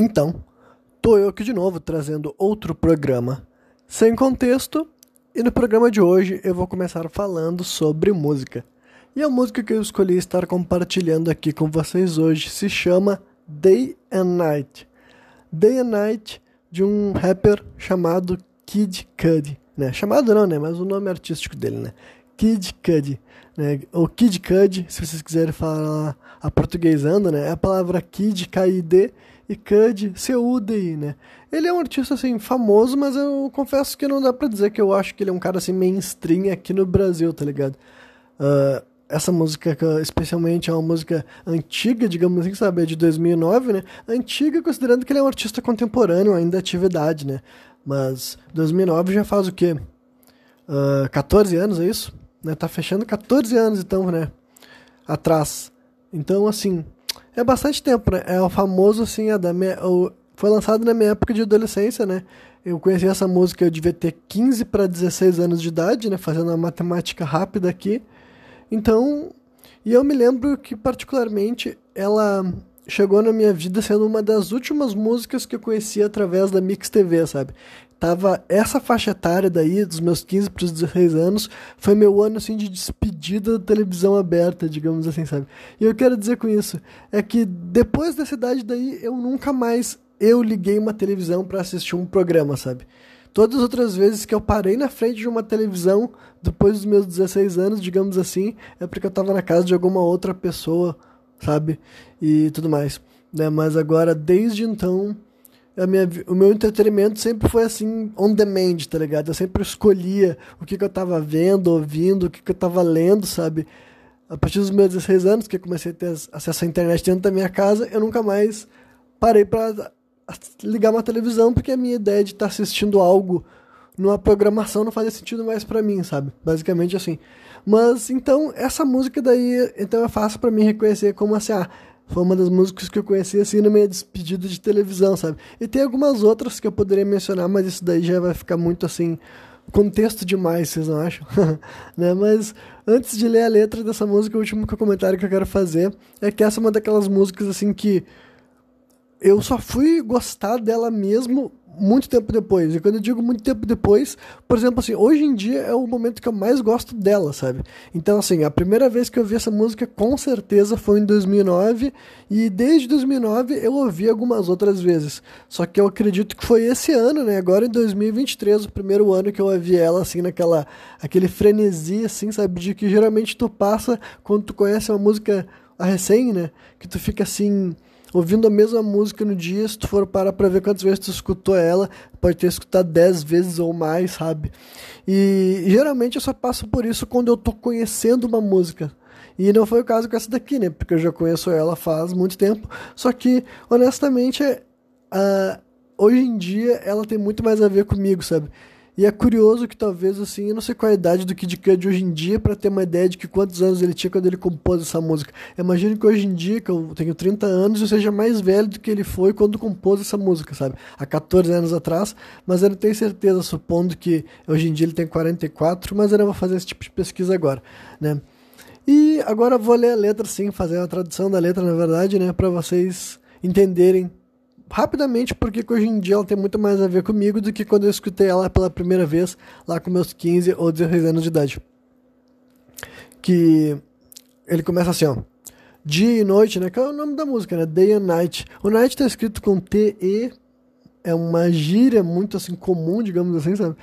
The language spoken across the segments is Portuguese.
Então, tô eu aqui de novo trazendo outro programa sem contexto, e no programa de hoje eu vou começar falando sobre música. E a música que eu escolhi estar compartilhando aqui com vocês hoje se chama Day and Night. Day and Night de um rapper chamado Kid Cudi, né? Chamado não, né? Mas o nome artístico dele, né? Kid Cudi, né? Ou Kid Cudi, se vocês quiserem falar a portuguesando, né? É a palavra Kid, K-I-D, e Cud, C-U-D-I, né? Ele é um artista, assim, famoso, mas eu confesso que não dá pra dizer que eu acho que ele é um cara, assim, mainstream aqui no Brasil, tá ligado? Uh, essa música, especialmente, é uma música antiga, digamos assim, sabe? É de 2009, né? Antiga, considerando que ele é um artista contemporâneo, ainda atividade, né? Mas 2009 já faz o quê? Uh, 14 anos, é isso? Né? Tá fechando 14 anos, então, né? Atrás. Então, assim, é bastante tempo, né? É o famoso, assim, é da minha, o, foi lançado na minha época de adolescência, né? Eu conheci essa música, eu devia ter 15 para 16 anos de idade, né? Fazendo uma matemática rápida aqui. Então, e eu me lembro que, particularmente, ela chegou na minha vida sendo uma das últimas músicas que eu conhecia através da Mix TV, sabe? Tava essa faixa etária daí, dos meus 15 para os 16 anos, foi meu ano assim de despedida da televisão aberta, digamos assim, sabe? E eu quero dizer com isso é que depois dessa idade daí eu nunca mais eu liguei uma televisão para assistir um programa, sabe? Todas as outras vezes que eu parei na frente de uma televisão depois dos meus 16 anos, digamos assim, é porque eu tava na casa de alguma outra pessoa, sabe? E tudo mais, né? Mas agora desde então minha, o meu entretenimento sempre foi assim, on demand, tá ligado? Eu sempre escolhia o que, que eu tava vendo, ouvindo, o que, que eu tava lendo, sabe? A partir dos meus 16 anos, que eu comecei a ter acesso à internet dentro da minha casa, eu nunca mais parei para ligar uma televisão, porque a minha ideia de estar tá assistindo algo numa programação não fazia sentido mais para mim, sabe? Basicamente assim. Mas então, essa música daí, então é fácil para mim reconhecer como assim, ah, foi uma das músicas que eu conheci assim na minha despedida de televisão, sabe? E tem algumas outras que eu poderia mencionar, mas isso daí já vai ficar muito assim contexto demais, vocês não acham? né? Mas antes de ler a letra dessa música, o último comentário que eu quero fazer é que essa é uma daquelas músicas assim que eu só fui gostar dela mesmo muito tempo depois. E quando eu digo muito tempo depois, por exemplo, assim, hoje em dia é o momento que eu mais gosto dela, sabe? Então, assim, a primeira vez que eu vi essa música com certeza foi em 2009 e desde 2009 eu ouvi algumas outras vezes. Só que eu acredito que foi esse ano, né? Agora em 2023, o primeiro ano que eu ouvi ela assim naquela aquele frenesi assim, sabe, de que geralmente tu passa quando tu conhece uma música a recém, né? Que tu fica assim, ouvindo a mesma música no dia, se tu for parar pra ver quantas vezes tu escutou ela, pode ter escutado 10 vezes ou mais, sabe? E geralmente eu só passo por isso quando eu tô conhecendo uma música. E não foi o caso com essa daqui, né? Porque eu já conheço ela faz muito tempo. Só que, honestamente, uh, hoje em dia ela tem muito mais a ver comigo, sabe? E é curioso que talvez, assim, eu não sei qual é a idade do Kid Cudi hoje em dia para ter uma ideia de que quantos anos ele tinha quando ele compôs essa música. Imagino que hoje em dia, que eu tenho 30 anos, eu seja mais velho do que ele foi quando compôs essa música, sabe? Há 14 anos atrás, mas eu não tenho certeza, supondo que hoje em dia ele tem 44, mas eu não vou fazer esse tipo de pesquisa agora, né? E agora eu vou ler a letra, sim, fazer a tradução da letra, na verdade, né, para vocês entenderem rapidamente porque hoje em dia ela tem muito mais a ver comigo do que quando eu escutei ela pela primeira vez lá com meus 15 ou 16 anos de idade. Que ele começa assim, ó. Dia e noite, né? Que é o nome da música, né? Day and Night. O night tá escrito com T-E. É uma gíria muito assim comum, digamos assim, sabe?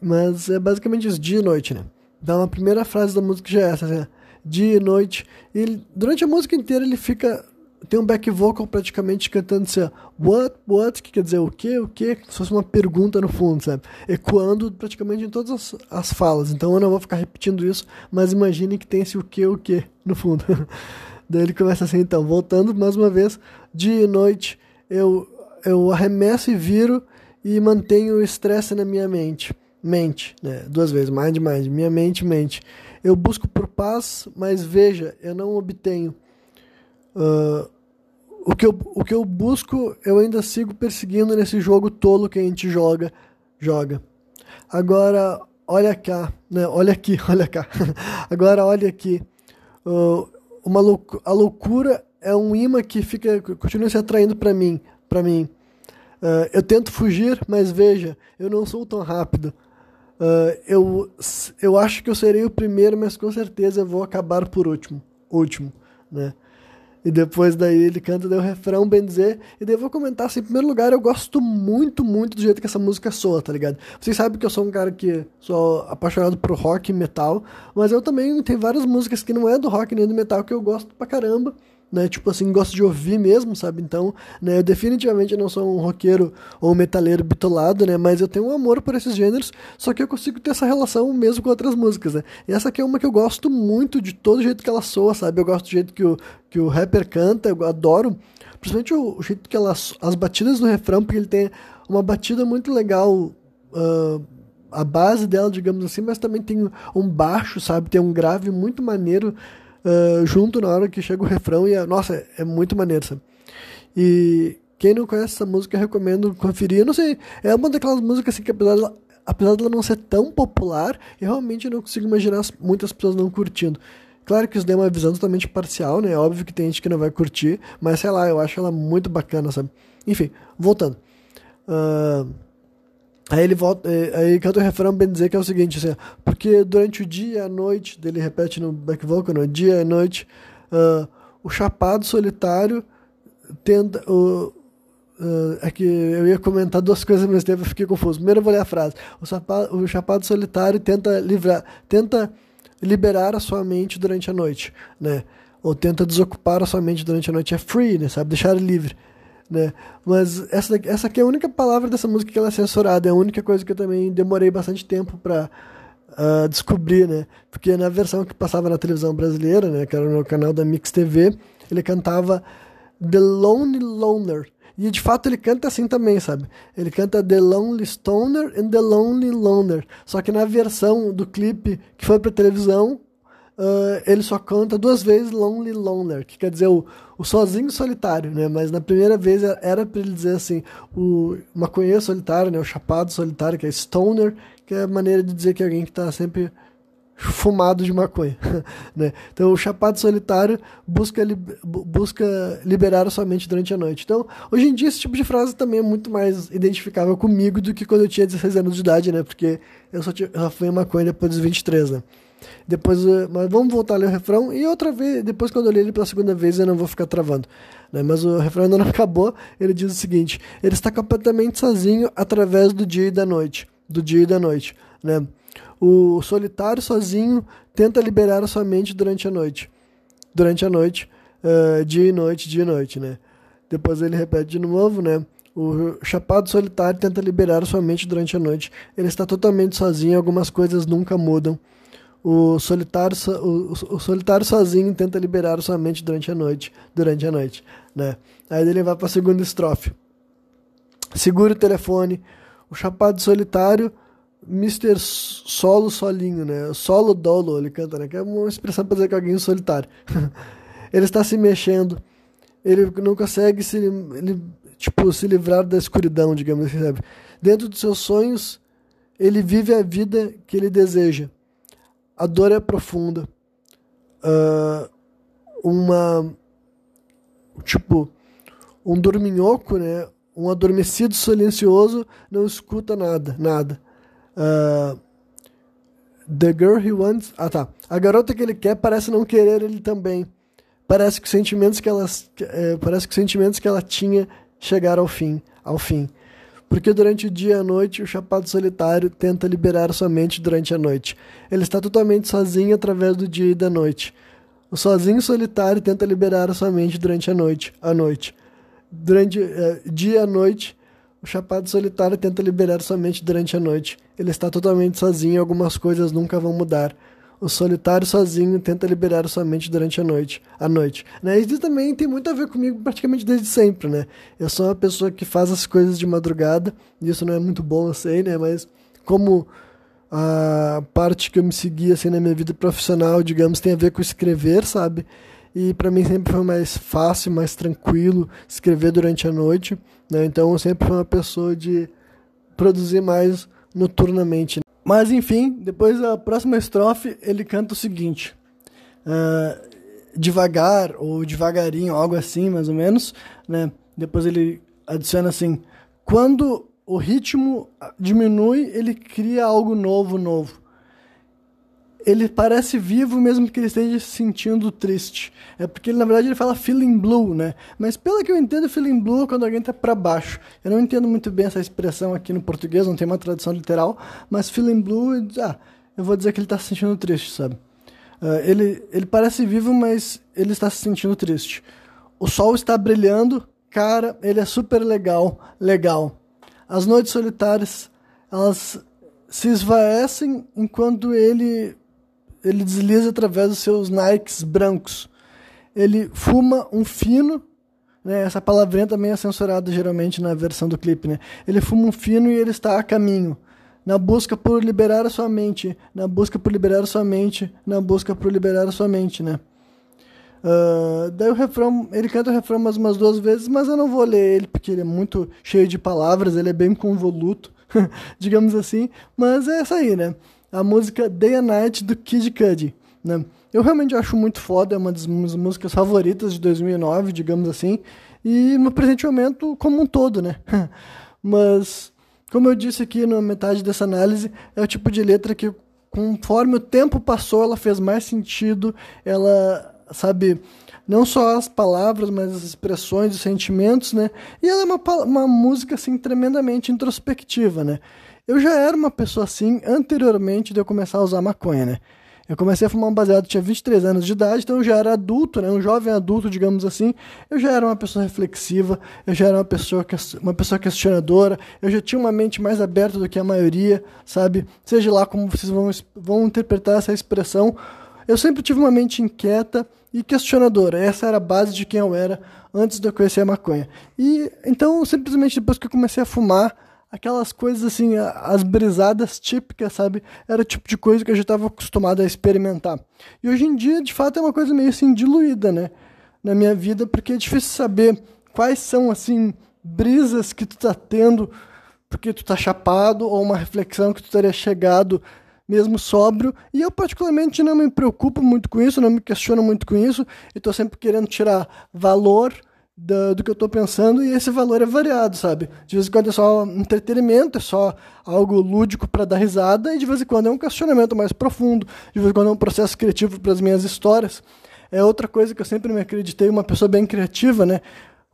Mas é basicamente isso, dia e noite, né? Então a primeira frase da música já é essa, assim, dia e noite. E ele, durante a música inteira ele fica tem um back vocal praticamente cantando assim, what, what, que quer dizer o que, o que, se fosse uma pergunta no fundo, sabe? Ecoando praticamente em todas as, as falas. Então eu não vou ficar repetindo isso, mas imagine que tem esse o que, o que no fundo. Daí ele começa assim, então, voltando mais uma vez, dia e noite, eu, eu arremesso e viro e mantenho o estresse na minha mente. Mente, né? Duas vezes, mind, mind, minha mente, mente. Eu busco por paz, mas veja, eu não obtenho. Uh, o que, eu, o que eu busco, eu ainda sigo perseguindo nesse jogo tolo que a gente joga. joga. Agora, olha cá, né? Olha aqui, olha cá. Agora, olha aqui. Uh, uma louc a loucura é um imã que fica continua se atraindo para mim, para mim. Uh, eu tento fugir, mas veja, eu não sou tão rápido. Uh, eu, eu acho que eu serei o primeiro, mas com certeza eu vou acabar por último. Último, né? E depois daí ele canta daí o refrão, bem dizer. E daí eu vou comentar assim, em primeiro lugar, eu gosto muito, muito do jeito que essa música soa, tá ligado? Vocês sabem que eu sou um cara que sou apaixonado por rock e metal, mas eu também tenho várias músicas que não é do rock nem do metal que eu gosto pra caramba né? Tipo assim, gosto de ouvir mesmo, sabe? Então, né, eu definitivamente não sou um roqueiro ou um metaleiro bitolado, né? Mas eu tenho um amor por esses gêneros, só que eu consigo ter essa relação mesmo com outras músicas, né? E essa aqui é uma que eu gosto muito de todo jeito que ela soa, sabe? Eu gosto do jeito que o, que o rapper canta, eu adoro. Principalmente o, o jeito que ela, as batidas do refrão, porque ele tem uma batida muito legal. Uh, a base dela, digamos assim, mas também tem um baixo, sabe? Tem um grave muito maneiro uh, junto na hora que chega o refrão e, é, nossa, é, é muito maneiro, sabe? E quem não conhece essa música, recomendo conferir. Eu não sei, é uma daquelas músicas assim que apesar dela, apesar dela não ser tão popular, eu realmente não consigo imaginar muitas pessoas não curtindo. Claro que isso deu uma visão totalmente parcial, né? Óbvio que tem gente que não vai curtir, mas sei lá, eu acho ela muito bacana, sabe? Enfim, voltando. Uh, Aí ele volta, é, aí canta o refrão bem dizer que é o seguinte, assim, porque durante o dia e a noite, dele repete no back vocal, no dia e noite, uh, o chapado solitário tenta, uh, uh, é que eu ia comentar duas coisas ao mesmo tempo, eu fiquei confuso. Primeiro eu vou ler a frase. O, chapado, o chapado solitário tenta livrar, tenta liberar a sua mente durante a noite, né? Ou tenta desocupar a sua mente durante a noite. É free, né? Sabe? Deixar livre né? Mas essa, essa aqui é a única palavra dessa música que ela é censurada, é a única coisa que eu também demorei bastante tempo para uh, ah, descobrir, né? Porque na versão que passava na televisão brasileira, né, que era no canal da Mix TV, ele cantava The Lonely Loner. E de fato ele canta assim também, sabe? Ele canta The Lonely Stoner and The Lonely Loner. Só que na versão do clipe que foi pra televisão, uh, ele só canta duas vezes Lonely Loner, que quer dizer o, o sozinho solitário, né? Mas na primeira vez era para ele dizer assim, o maconheiro solitário, né? O chapado solitário, que é stoner, que é a maneira de dizer que é alguém que está sempre fumado de maconha, né? Então o chapado solitário busca, li, busca liberar a sua mente durante a noite. Então, hoje em dia esse tipo de frase também é muito mais identificável comigo do que quando eu tinha 16 anos de idade, né? Porque eu só, tinha, só fui maconha depois dos 23, né? Depois, eh, mas vamos voltar a ler o refrão. E outra vez, depois quando eu ler ele pela segunda vez, eu não vou ficar travando. Né? Mas o refrão ainda não acabou. Ele diz o seguinte: ele está completamente sozinho através do dia e da noite. Do dia e da noite. Né? O solitário sozinho tenta liberar a sua mente durante a noite. Durante a noite, uh, dia e noite, dia e noite, né? Depois ele repete de novo, né? O chapado solitário tenta liberar sua mente durante a noite. Ele está totalmente sozinho, algumas coisas nunca mudam. O solitário, o, o, solitário sozinho tenta liberar sua mente durante a noite, durante a noite, né? Aí ele vai para a segunda estrofe. Segura o telefone. O chapado solitário, Mr. Solo solinho, né? Solo dolo, ele canta, né? Que é uma expressão para dizer que alguém é solitário. ele está se mexendo. Ele não consegue se, ele, tipo, se livrar da escuridão, digamos assim, sabe? Dentro dos seus sonhos, ele vive a vida que ele deseja a dor é profunda. Uh, uma. Tipo, um dorminhoco, né? Um adormecido silencioso não escuta nada, nada. Uh, the girl he wants. Ah, tá. A garota que ele quer parece não querer ele também. Parece que os sentimentos que ela, é, parece que os sentimentos que ela tinha chegaram ao fim, ao fim porque durante o dia e a noite o chapado solitário tenta liberar sua mente durante a noite. Ele está totalmente sozinho através do dia e da noite. O sozinho solitário tenta liberar sua mente durante a noite, a noite. Durante é, dia e noite, o chapado solitário tenta liberar sua mente durante a noite. Ele está totalmente sozinho algumas coisas nunca vão mudar. O solitário sozinho tenta liberar sua mente durante a noite. A noite. Né? Isso também tem muito a ver comigo praticamente desde sempre, né? Eu sou uma pessoa que faz as coisas de madrugada. Isso não é muito bom, eu sei, né? Mas como a parte que eu me segui assim na minha vida profissional, digamos, tem a ver com escrever, sabe? E para mim sempre foi mais fácil, mais tranquilo escrever durante a noite, né? Então eu sempre fui uma pessoa de produzir mais noturnamente. Mas enfim, depois da próxima estrofe ele canta o seguinte: uh, devagar ou devagarinho, algo assim mais ou menos, né? Depois ele adiciona assim: quando o ritmo diminui, ele cria algo novo, novo. Ele parece vivo mesmo que ele esteja se sentindo triste. É porque na verdade ele fala feeling blue, né? Mas pelo que eu entendo, feeling blue é quando alguém tá para baixo. Eu não entendo muito bem essa expressão aqui no português, não tem uma tradução literal, mas feeling blue, ah, eu vou dizer que ele tá se sentindo triste, sabe? Uh, ele, ele parece vivo, mas ele está se sentindo triste. O sol está brilhando, cara, ele é super legal, legal. As noites solitárias, elas se esvaecem enquanto ele ele desliza através dos seus Nikes brancos. Ele fuma um fino, né? Essa palavrinha também é censurada geralmente na versão do clipe, né? Ele fuma um fino e ele está a caminho na busca por liberar a sua mente, na busca por liberar a sua mente, na busca por liberar a sua mente, né? Uh, daí o refrão, ele canta o refrão mais umas duas vezes, mas eu não vou ler ele porque ele é muito cheio de palavras, ele é bem convoluto, digamos assim. Mas é essa aí, né? A música Day and Night do Kid Cudi, né? Eu realmente acho muito foda, é uma das minhas músicas favoritas de 2009, digamos assim, e no presente momento como um todo, né? mas como eu disse aqui na metade dessa análise, é o tipo de letra que conforme o tempo passou, ela fez mais sentido, ela sabe, não só as palavras, mas as expressões, os sentimentos, né? E ela é uma, uma música, assim, tremendamente introspectiva, né? Eu já era uma pessoa assim anteriormente de eu começar a usar maconha, né? Eu comecei a fumar um baseado, tinha 23 anos de idade, então eu já era adulto, né? Um jovem adulto, digamos assim. Eu já era uma pessoa reflexiva, eu já era uma pessoa, uma pessoa questionadora, eu já tinha uma mente mais aberta do que a maioria, sabe? Seja lá como vocês vão, vão interpretar essa expressão. Eu sempre tive uma mente inquieta e questionadora. Essa era a base de quem eu era antes de eu conhecer a maconha. E então, simplesmente depois que eu comecei a fumar, aquelas coisas assim, as brisadas típicas, sabe? Era o tipo de coisa que eu já estava acostumado a experimentar. E hoje em dia, de fato, é uma coisa meio assim diluída, né? Na minha vida, porque é difícil saber quais são assim brisas que tu tá tendo porque tu tá chapado ou uma reflexão que tu teria chegado mesmo sóbrio. E eu, particularmente, não me preocupo muito com isso, não me questiono muito com isso. E estou sempre querendo tirar valor do, do que eu estou pensando e esse valor é variado, sabe? De vez em quando é só entretenimento, é só algo lúdico para dar risada, e de vez em quando é um questionamento mais profundo, de vez em quando é um processo criativo para as minhas histórias. É outra coisa que eu sempre me acreditei, uma pessoa bem criativa, né?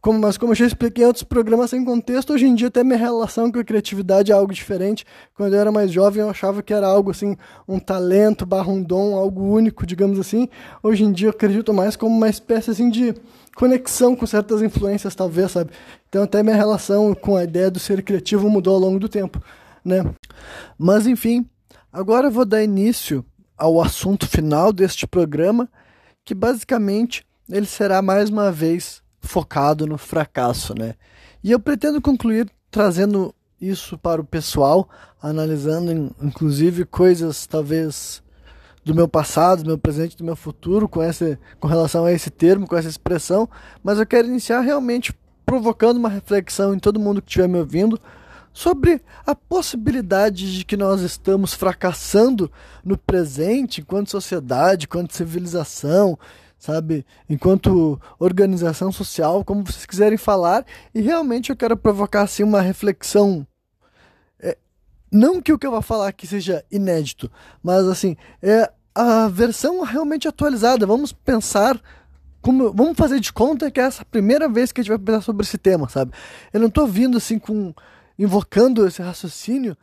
Como, mas como eu já expliquei em outros programas sem contexto, hoje em dia até minha relação com a criatividade é algo diferente. Quando eu era mais jovem, eu achava que era algo assim, um talento, barra um dom, algo único, digamos assim. Hoje em dia eu acredito mais como uma espécie assim de conexão com certas influências, talvez, sabe? Então até minha relação com a ideia do ser criativo mudou ao longo do tempo, né? Mas enfim, agora eu vou dar início ao assunto final deste programa, que basicamente ele será mais uma vez focado no fracasso, né? E eu pretendo concluir trazendo isso para o pessoal, analisando inclusive coisas talvez do meu passado, do meu presente, do meu futuro com essa com relação a esse termo, com essa expressão, mas eu quero iniciar realmente provocando uma reflexão em todo mundo que estiver me ouvindo sobre a possibilidade de que nós estamos fracassando no presente enquanto sociedade, enquanto civilização, sabe? Enquanto organização social, como vocês quiserem falar, e realmente eu quero provocar assim uma reflexão. Não que o que eu vou falar aqui seja inédito, mas assim, é a versão realmente atualizada. Vamos pensar como, vamos fazer de conta que é essa primeira vez que a gente vai pensar sobre esse tema, sabe? Eu não estou vindo assim com invocando esse raciocínio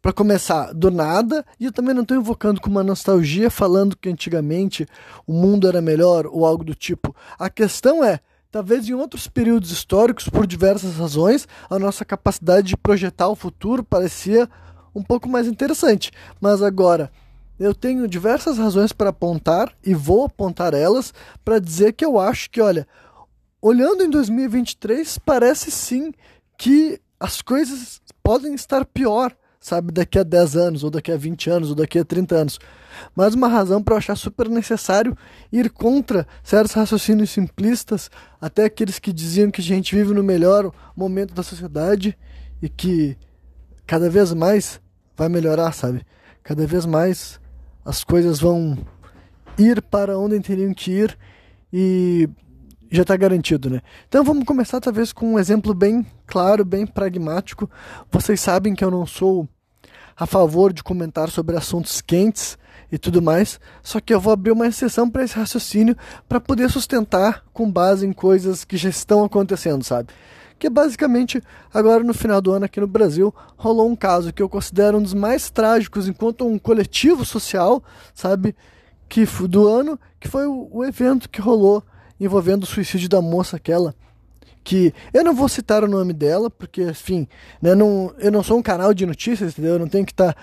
para começar do nada, e eu também não estou invocando com uma nostalgia falando que antigamente o mundo era melhor ou algo do tipo. A questão é, talvez em outros períodos históricos, por diversas razões, a nossa capacidade de projetar o futuro parecia um pouco mais interessante. Mas agora, eu tenho diversas razões para apontar e vou apontar elas para dizer que eu acho que, olha, olhando em 2023, parece sim que as coisas podem estar pior sabe, daqui a 10 anos, ou daqui a 20 anos, ou daqui a 30 anos. Mais uma razão para eu achar super necessário ir contra certos raciocínios simplistas, até aqueles que diziam que a gente vive no melhor momento da sociedade e que cada vez mais vai melhorar, sabe? Cada vez mais as coisas vão ir para onde teriam que ir e já está garantido, né? Então vamos começar talvez com um exemplo bem claro, bem pragmático. Vocês sabem que eu não sou a favor de comentar sobre assuntos quentes e tudo mais, só que eu vou abrir uma exceção para esse raciocínio para poder sustentar com base em coisas que já estão acontecendo, sabe? Que basicamente, agora no final do ano aqui no Brasil, rolou um caso que eu considero um dos mais trágicos enquanto um coletivo social, sabe? Que do ano, que foi o, o evento que rolou envolvendo o suicídio da moça aquela que eu não vou citar o nome dela, porque, enfim, né, não, eu não sou um canal de notícias, entendeu? Eu não tenho que estar. Tá,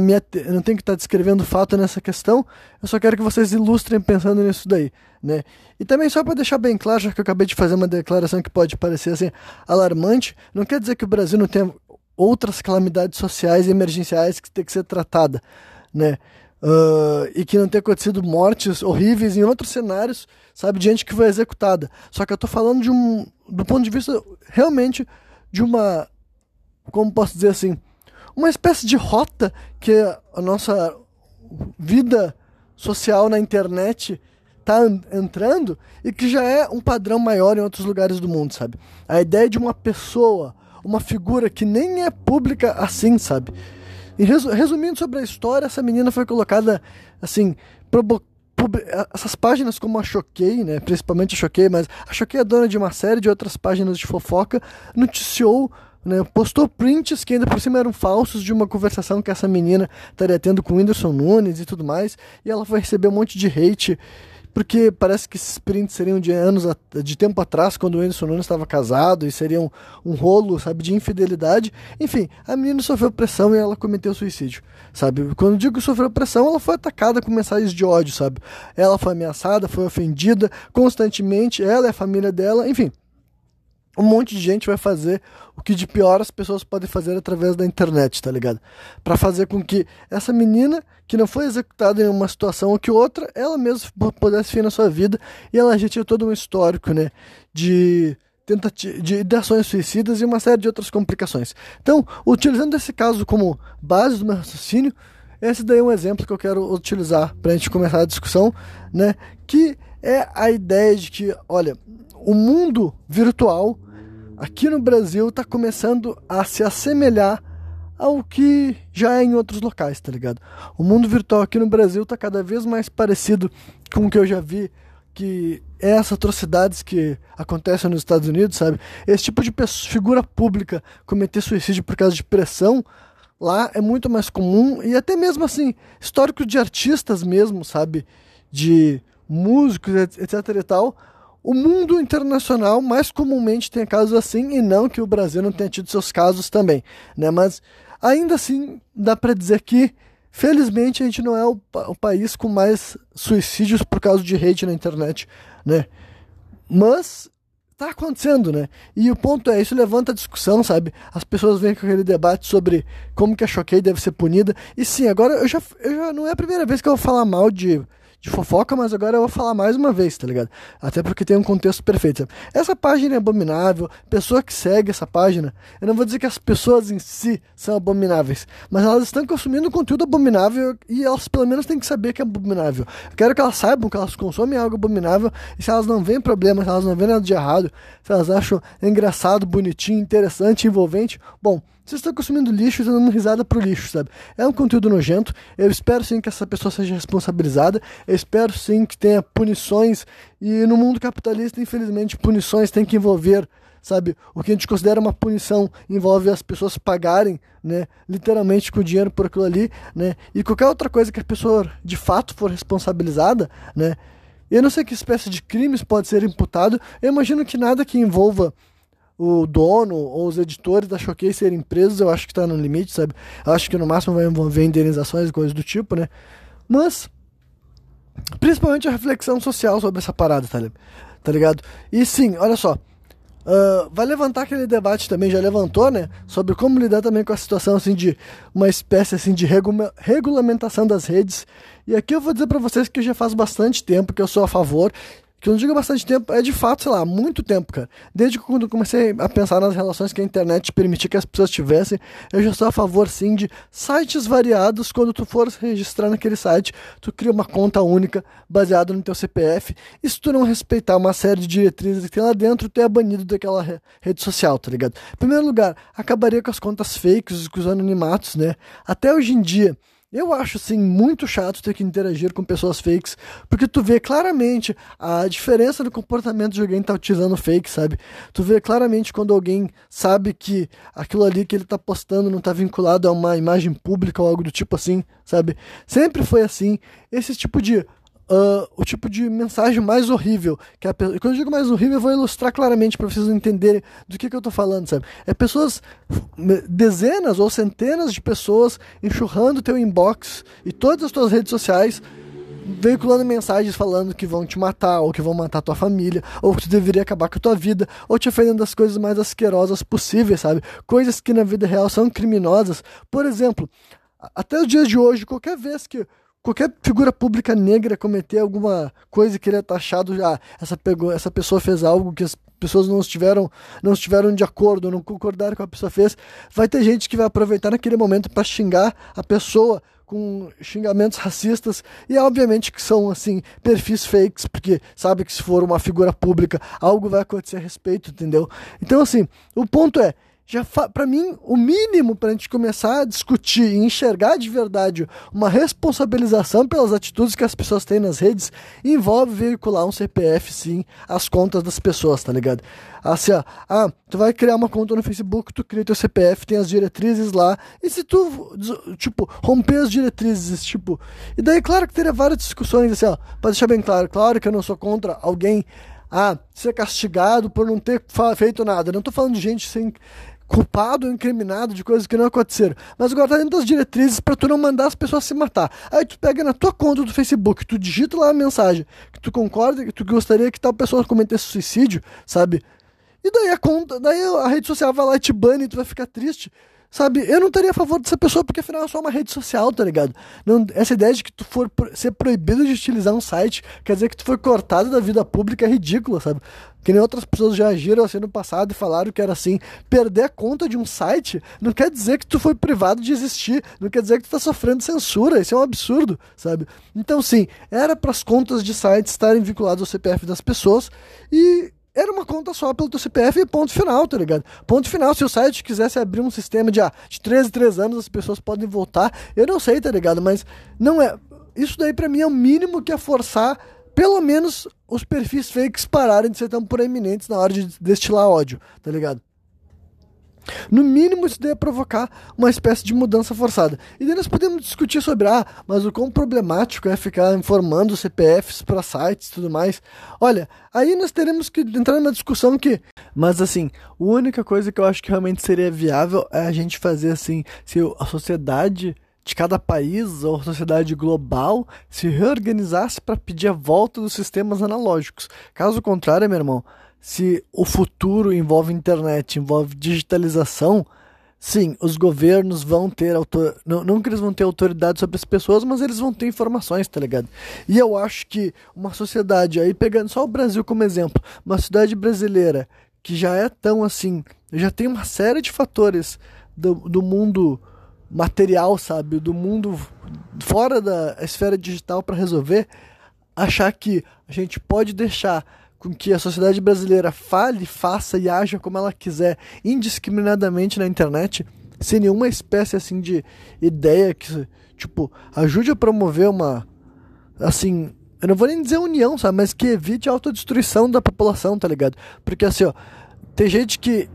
minha, não tenho que estar descrevendo fato nessa questão, eu só quero que vocês ilustrem pensando nisso daí, né? E também só para deixar bem claro, já que eu acabei de fazer uma declaração que pode parecer assim alarmante, não quer dizer que o Brasil não tenha outras calamidades sociais e emergenciais que tem que ser tratada, né? Uh, e que não tenha acontecido mortes horríveis em outros cenários, sabe, de gente que foi executada. Só que eu tô falando de um, do ponto de vista realmente de uma, como posso dizer assim, uma espécie de rota que a nossa vida social na internet tá entrando e que já é um padrão maior em outros lugares do mundo, sabe? A ideia de uma pessoa, uma figura que nem é pública assim, sabe? E resumindo sobre a história, essa menina foi colocada assim, essas páginas como a Choquei, né, principalmente a Choquei, mas a Choquei é dona de uma série de outras páginas de fofoca, noticiou, né, postou prints que ainda por cima eram falsos de uma conversação que essa menina estaria tendo com o Whindersson Nunes e tudo mais, e ela foi receber um monte de hate porque parece que esses prints seriam de anos, de tempo atrás, quando o Anderson Nunes estava casado, e seriam um rolo, sabe, de infidelidade. Enfim, a menina sofreu pressão e ela cometeu suicídio, sabe? Quando digo sofreu pressão, ela foi atacada com mensagens de ódio, sabe? Ela foi ameaçada, foi ofendida constantemente, ela e a família dela, enfim um monte de gente vai fazer o que de pior as pessoas podem fazer através da internet, tá ligado? Para fazer com que essa menina, que não foi executada em uma situação ou que outra, ela mesma pudesse vir na sua vida e ela já tinha todo um histórico, né? De de, de ações suicidas e uma série de outras complicações. Então, utilizando esse caso como base do meu raciocínio, esse daí é um exemplo que eu quero utilizar para a gente começar a discussão, né? Que é a ideia de que, olha, o mundo virtual aqui no Brasil está começando a se assemelhar ao que já é em outros locais, tá ligado? O mundo virtual aqui no Brasil está cada vez mais parecido com o que eu já vi que é essas atrocidades que acontecem nos Estados Unidos, sabe? Esse tipo de pessoa, figura pública cometer suicídio por causa de pressão lá é muito mais comum e até mesmo assim, histórico de artistas mesmo, sabe? De músicos, etc e tal, o mundo internacional mais comumente tem casos assim e não que o Brasil não tenha tido seus casos também, né? Mas ainda assim dá para dizer que felizmente a gente não é o, o, país com mais suicídios por causa de hate na internet, né? Mas tá acontecendo, né? E o ponto é, isso levanta a discussão, sabe? As pessoas vêm com aquele debate sobre como que a Choquei deve ser punida. E sim, agora eu já, eu já não é a primeira vez que eu vou falar mal de de fofoca, mas agora eu vou falar mais uma vez, tá ligado? Até porque tem um contexto perfeito. Sabe? Essa página é abominável, pessoa que segue essa página, eu não vou dizer que as pessoas em si são abomináveis, mas elas estão consumindo conteúdo abominável e elas pelo menos têm que saber que é abominável. Eu quero que elas saibam que elas consomem algo abominável e se elas não veem problema, se elas não veem nada de errado, se elas acham engraçado, bonitinho, interessante, envolvente, bom, vocês estão consumindo lixo e dando risada pro lixo, sabe? É um conteúdo nojento. Eu espero sim que essa pessoa seja responsabilizada. Eu espero sim que tenha punições. E no mundo capitalista, infelizmente, punições têm que envolver, sabe? O que a gente considera uma punição envolve as pessoas pagarem, né? Literalmente com dinheiro por aquilo ali, né? E qualquer outra coisa que a pessoa de fato for responsabilizada, né? Eu não sei que espécie de crimes pode ser imputado. Eu imagino que nada que envolva o dono ou os editores da Showcase serem presos, eu acho que está no limite, sabe? Eu acho que no máximo vai envolver indenizações e coisas do tipo, né? Mas, principalmente a reflexão social sobre essa parada, tá, tá ligado? E sim, olha só. Uh, vai levantar aquele debate também, já levantou, né? Sobre como lidar também com a situação assim de uma espécie assim de regula regulamentação das redes. E aqui eu vou dizer para vocês que já faz bastante tempo que eu sou a favor que eu não digo bastante tempo, é de fato, sei lá, muito tempo, cara. Desde quando eu comecei a pensar nas relações que a internet permitia que as pessoas tivessem, eu já sou a favor, sim, de sites variados. Quando tu for registrar naquele site, tu cria uma conta única baseada no teu CPF. E se tu não respeitar uma série de diretrizes que tem lá dentro, tu é banido daquela rede social, tá ligado? Em primeiro lugar, acabaria com as contas fakes, com os anonimatos, né? Até hoje em dia, eu acho, assim, muito chato ter que interagir com pessoas fakes, porque tu vê claramente a diferença do comportamento de alguém que tá utilizando fake, sabe? Tu vê claramente quando alguém sabe que aquilo ali que ele tá postando não tá vinculado a uma imagem pública ou algo do tipo assim, sabe? Sempre foi assim. Esse tipo de Uh, o tipo de mensagem mais horrível. Que a, quando eu digo mais horrível, eu vou ilustrar claramente para vocês entenderem do que, que eu estou falando, sabe? É pessoas, dezenas ou centenas de pessoas enxurrando teu inbox e todas as tuas redes sociais veiculando mensagens falando que vão te matar, ou que vão matar tua família, ou que tu deveria acabar com a tua vida, ou te ofendendo das coisas mais asquerosas possíveis, sabe? Coisas que na vida real são criminosas. Por exemplo, até os dias de hoje, qualquer vez que qualquer figura pública negra cometer alguma coisa que ele é taxado, ah, essa, pegou, essa pessoa fez algo que as pessoas não estiveram, não estiveram de acordo, não concordaram com a pessoa fez, vai ter gente que vai aproveitar naquele momento para xingar a pessoa com xingamentos racistas e obviamente que são assim perfis fakes porque sabe que se for uma figura pública algo vai acontecer a respeito entendeu? Então assim o ponto é já para mim o mínimo para a gente começar a discutir e enxergar de verdade uma responsabilização pelas atitudes que as pessoas têm nas redes envolve veicular um CPF sim as contas das pessoas tá ligado assim ó, ah tu vai criar uma conta no Facebook tu cria teu CPF tem as diretrizes lá e se tu tipo romper as diretrizes tipo e daí claro que teria várias discussões assim ó para deixar bem claro claro que eu não sou contra alguém ah, ser castigado por não ter feito nada. Não estou falando de gente sem culpado ou incriminado de coisas que não aconteceram. Mas agora tá dentro das diretrizes para tu não mandar as pessoas se matar. Aí tu pega na tua conta do Facebook, tu digita lá a mensagem que tu concorda, que tu gostaria que tal pessoa cometesse suicídio, sabe? E daí a conta, daí a rede social vai lá e te bane e tu vai ficar triste. Sabe, eu não estaria a favor dessa pessoa porque afinal é só uma rede social, tá ligado? Não, essa ideia de que tu for ser proibido de utilizar um site quer dizer que tu foi cortado da vida pública é ridícula, sabe? Que nem outras pessoas já agiram assim no passado e falaram que era assim. Perder a conta de um site não quer dizer que tu foi privado de existir, não quer dizer que tu tá sofrendo censura, isso é um absurdo, sabe? Então sim, era para as contas de sites estarem vinculadas ao CPF das pessoas e era uma conta só pelo teu CPF e ponto final, tá ligado? Ponto final. Se o site quisesse abrir um sistema de, ah, de 13 3 anos as pessoas podem voltar, eu não sei, tá ligado? Mas não é. Isso daí para mim é o mínimo que é forçar pelo menos os perfis fakes pararem de ser tão proeminentes na hora de destilar ódio, tá ligado? No mínimo, isso deve provocar uma espécie de mudança forçada. E daí nós podemos discutir sobre, ah, mas o quão problemático é ficar informando CPFs para sites e tudo mais. Olha, aí nós teremos que entrar numa discussão que. Mas assim, a única coisa que eu acho que realmente seria viável é a gente fazer assim, se a sociedade de cada país ou sociedade global se reorganizasse para pedir a volta dos sistemas analógicos. Caso contrário, meu irmão, se o futuro envolve internet, envolve digitalização, sim, os governos vão ter autor... não, não que eles vão ter autoridade sobre as pessoas, mas eles vão ter informações, tá ligado? E eu acho que uma sociedade, aí pegando só o Brasil como exemplo, uma cidade brasileira que já é tão assim, já tem uma série de fatores do, do mundo material, sabe, do mundo fora da esfera digital para resolver, achar que a gente pode deixar com que a sociedade brasileira fale, faça e haja como ela quiser indiscriminadamente na internet, sem nenhuma espécie assim de ideia que, tipo, ajude a promover uma assim, eu não vou nem dizer união, sabe, mas que evite a autodestruição da população, tá ligado? Porque assim, ó, tem gente que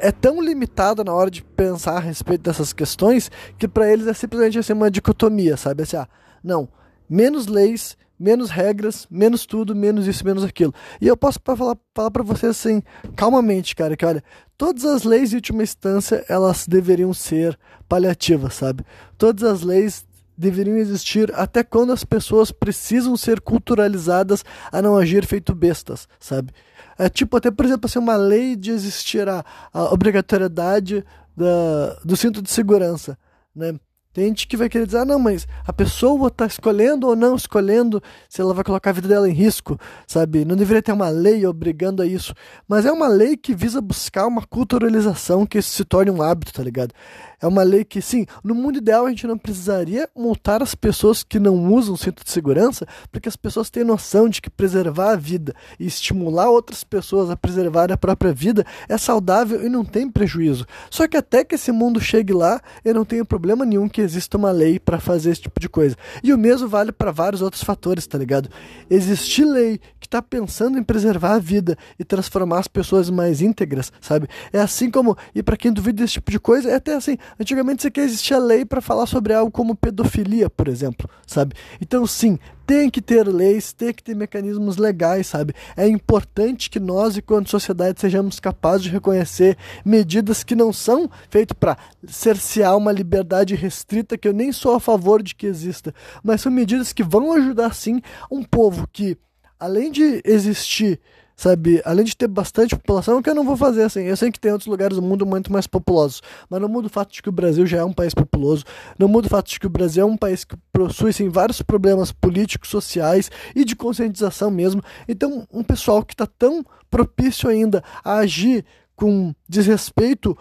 é tão limitada na hora de pensar a respeito dessas questões que para eles é simplesmente assim uma dicotomia, sabe? Assim, ah, não, menos leis menos regras, menos tudo, menos isso, menos aquilo. E eu posso falar, falar para você assim, calmamente, cara, que olha, todas as leis de última instância, elas deveriam ser paliativas, sabe? Todas as leis deveriam existir até quando as pessoas precisam ser culturalizadas a não agir feito bestas, sabe? É tipo, até por exemplo, assim, uma lei de existir a, a obrigatoriedade da, do cinto de segurança, né? Tem gente que vai querer dizer, ah, não, mas a pessoa está escolhendo ou não escolhendo se ela vai colocar a vida dela em risco, sabe? Não deveria ter uma lei obrigando a isso. Mas é uma lei que visa buscar uma culturalização que se torne um hábito, tá ligado? É uma lei que, sim, no mundo ideal a gente não precisaria multar as pessoas que não usam cinto de segurança, porque as pessoas têm noção de que preservar a vida e estimular outras pessoas a preservar a própria vida é saudável e não tem prejuízo. Só que até que esse mundo chegue lá, eu não tenho problema nenhum que exista uma lei para fazer esse tipo de coisa. E o mesmo vale para vários outros fatores, tá ligado? Existir lei que está pensando em preservar a vida e transformar as pessoas mais íntegras, sabe? É assim como, e para quem duvida desse tipo de coisa, é até assim, antigamente você quer existir lei para falar sobre algo como pedofilia, por exemplo, sabe? Então sim, tem que ter leis, tem que ter mecanismos legais, sabe? É importante que nós, enquanto sociedade, sejamos capazes de reconhecer medidas que não são feitas para cercear uma liberdade restrita, que eu nem sou a favor de que exista, mas são medidas que vão ajudar sim um povo que, além de existir sabe? Além de ter bastante população, que eu não vou fazer assim. Eu sei que tem outros lugares do mundo muito mais populosos, mas não muda o fato de que o Brasil já é um país populoso, não muda o fato de que o Brasil é um país que possui sim, vários problemas políticos, sociais e de conscientização mesmo. Então, um pessoal que está tão propício ainda a agir com desrespeito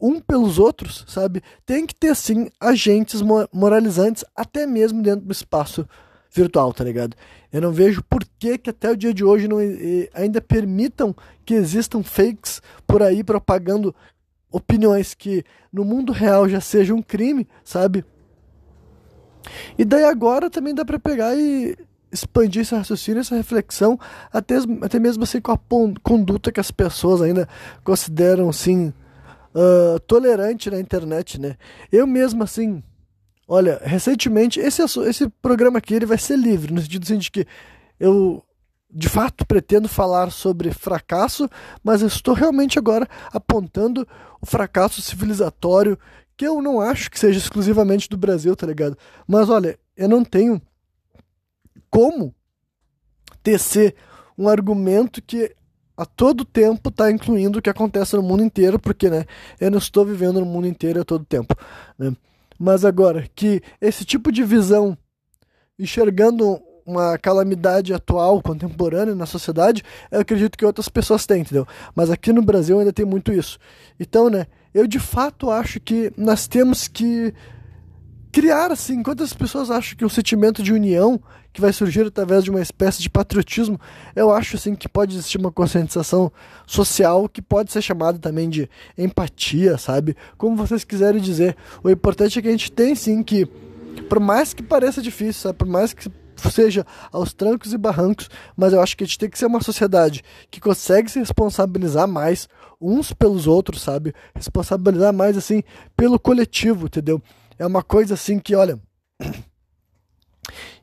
um pelos outros, sabe? Tem que ter sim agentes moralizantes até mesmo dentro do espaço virtual, tá ligado? Eu não vejo por que, que até o dia de hoje não ainda permitam que existam fakes por aí propagando opiniões que no mundo real já sejam um crime, sabe? E daí agora também dá para pegar e expandir esse raciocínio, essa reflexão, até, até mesmo assim com a conduta que as pessoas ainda consideram assim uh, tolerante na internet, né? Eu mesmo assim Olha, recentemente, esse, esse programa aqui ele vai ser livre, no sentido assim, de que eu de fato pretendo falar sobre fracasso, mas eu estou realmente agora apontando o fracasso civilizatório, que eu não acho que seja exclusivamente do Brasil, tá ligado? Mas olha, eu não tenho como tecer um argumento que a todo tempo está incluindo o que acontece no mundo inteiro, porque né, eu não estou vivendo no mundo inteiro a todo tempo. Né? Mas agora, que esse tipo de visão, enxergando uma calamidade atual, contemporânea na sociedade, eu acredito que outras pessoas têm, entendeu? Mas aqui no Brasil ainda tem muito isso. Então, né, eu de fato acho que nós temos que criar, assim, enquanto as pessoas acham que o sentimento de união que vai surgir através de uma espécie de patriotismo, eu acho, assim, que pode existir uma conscientização social que pode ser chamada também de empatia, sabe? Como vocês quiserem dizer. O importante é que a gente tem, sim, que, por mais que pareça difícil, sabe? Por mais que seja aos trancos e barrancos, mas eu acho que a gente tem que ser uma sociedade que consegue se responsabilizar mais uns pelos outros, sabe? Responsabilizar mais assim pelo coletivo, entendeu? é uma coisa assim que, olha.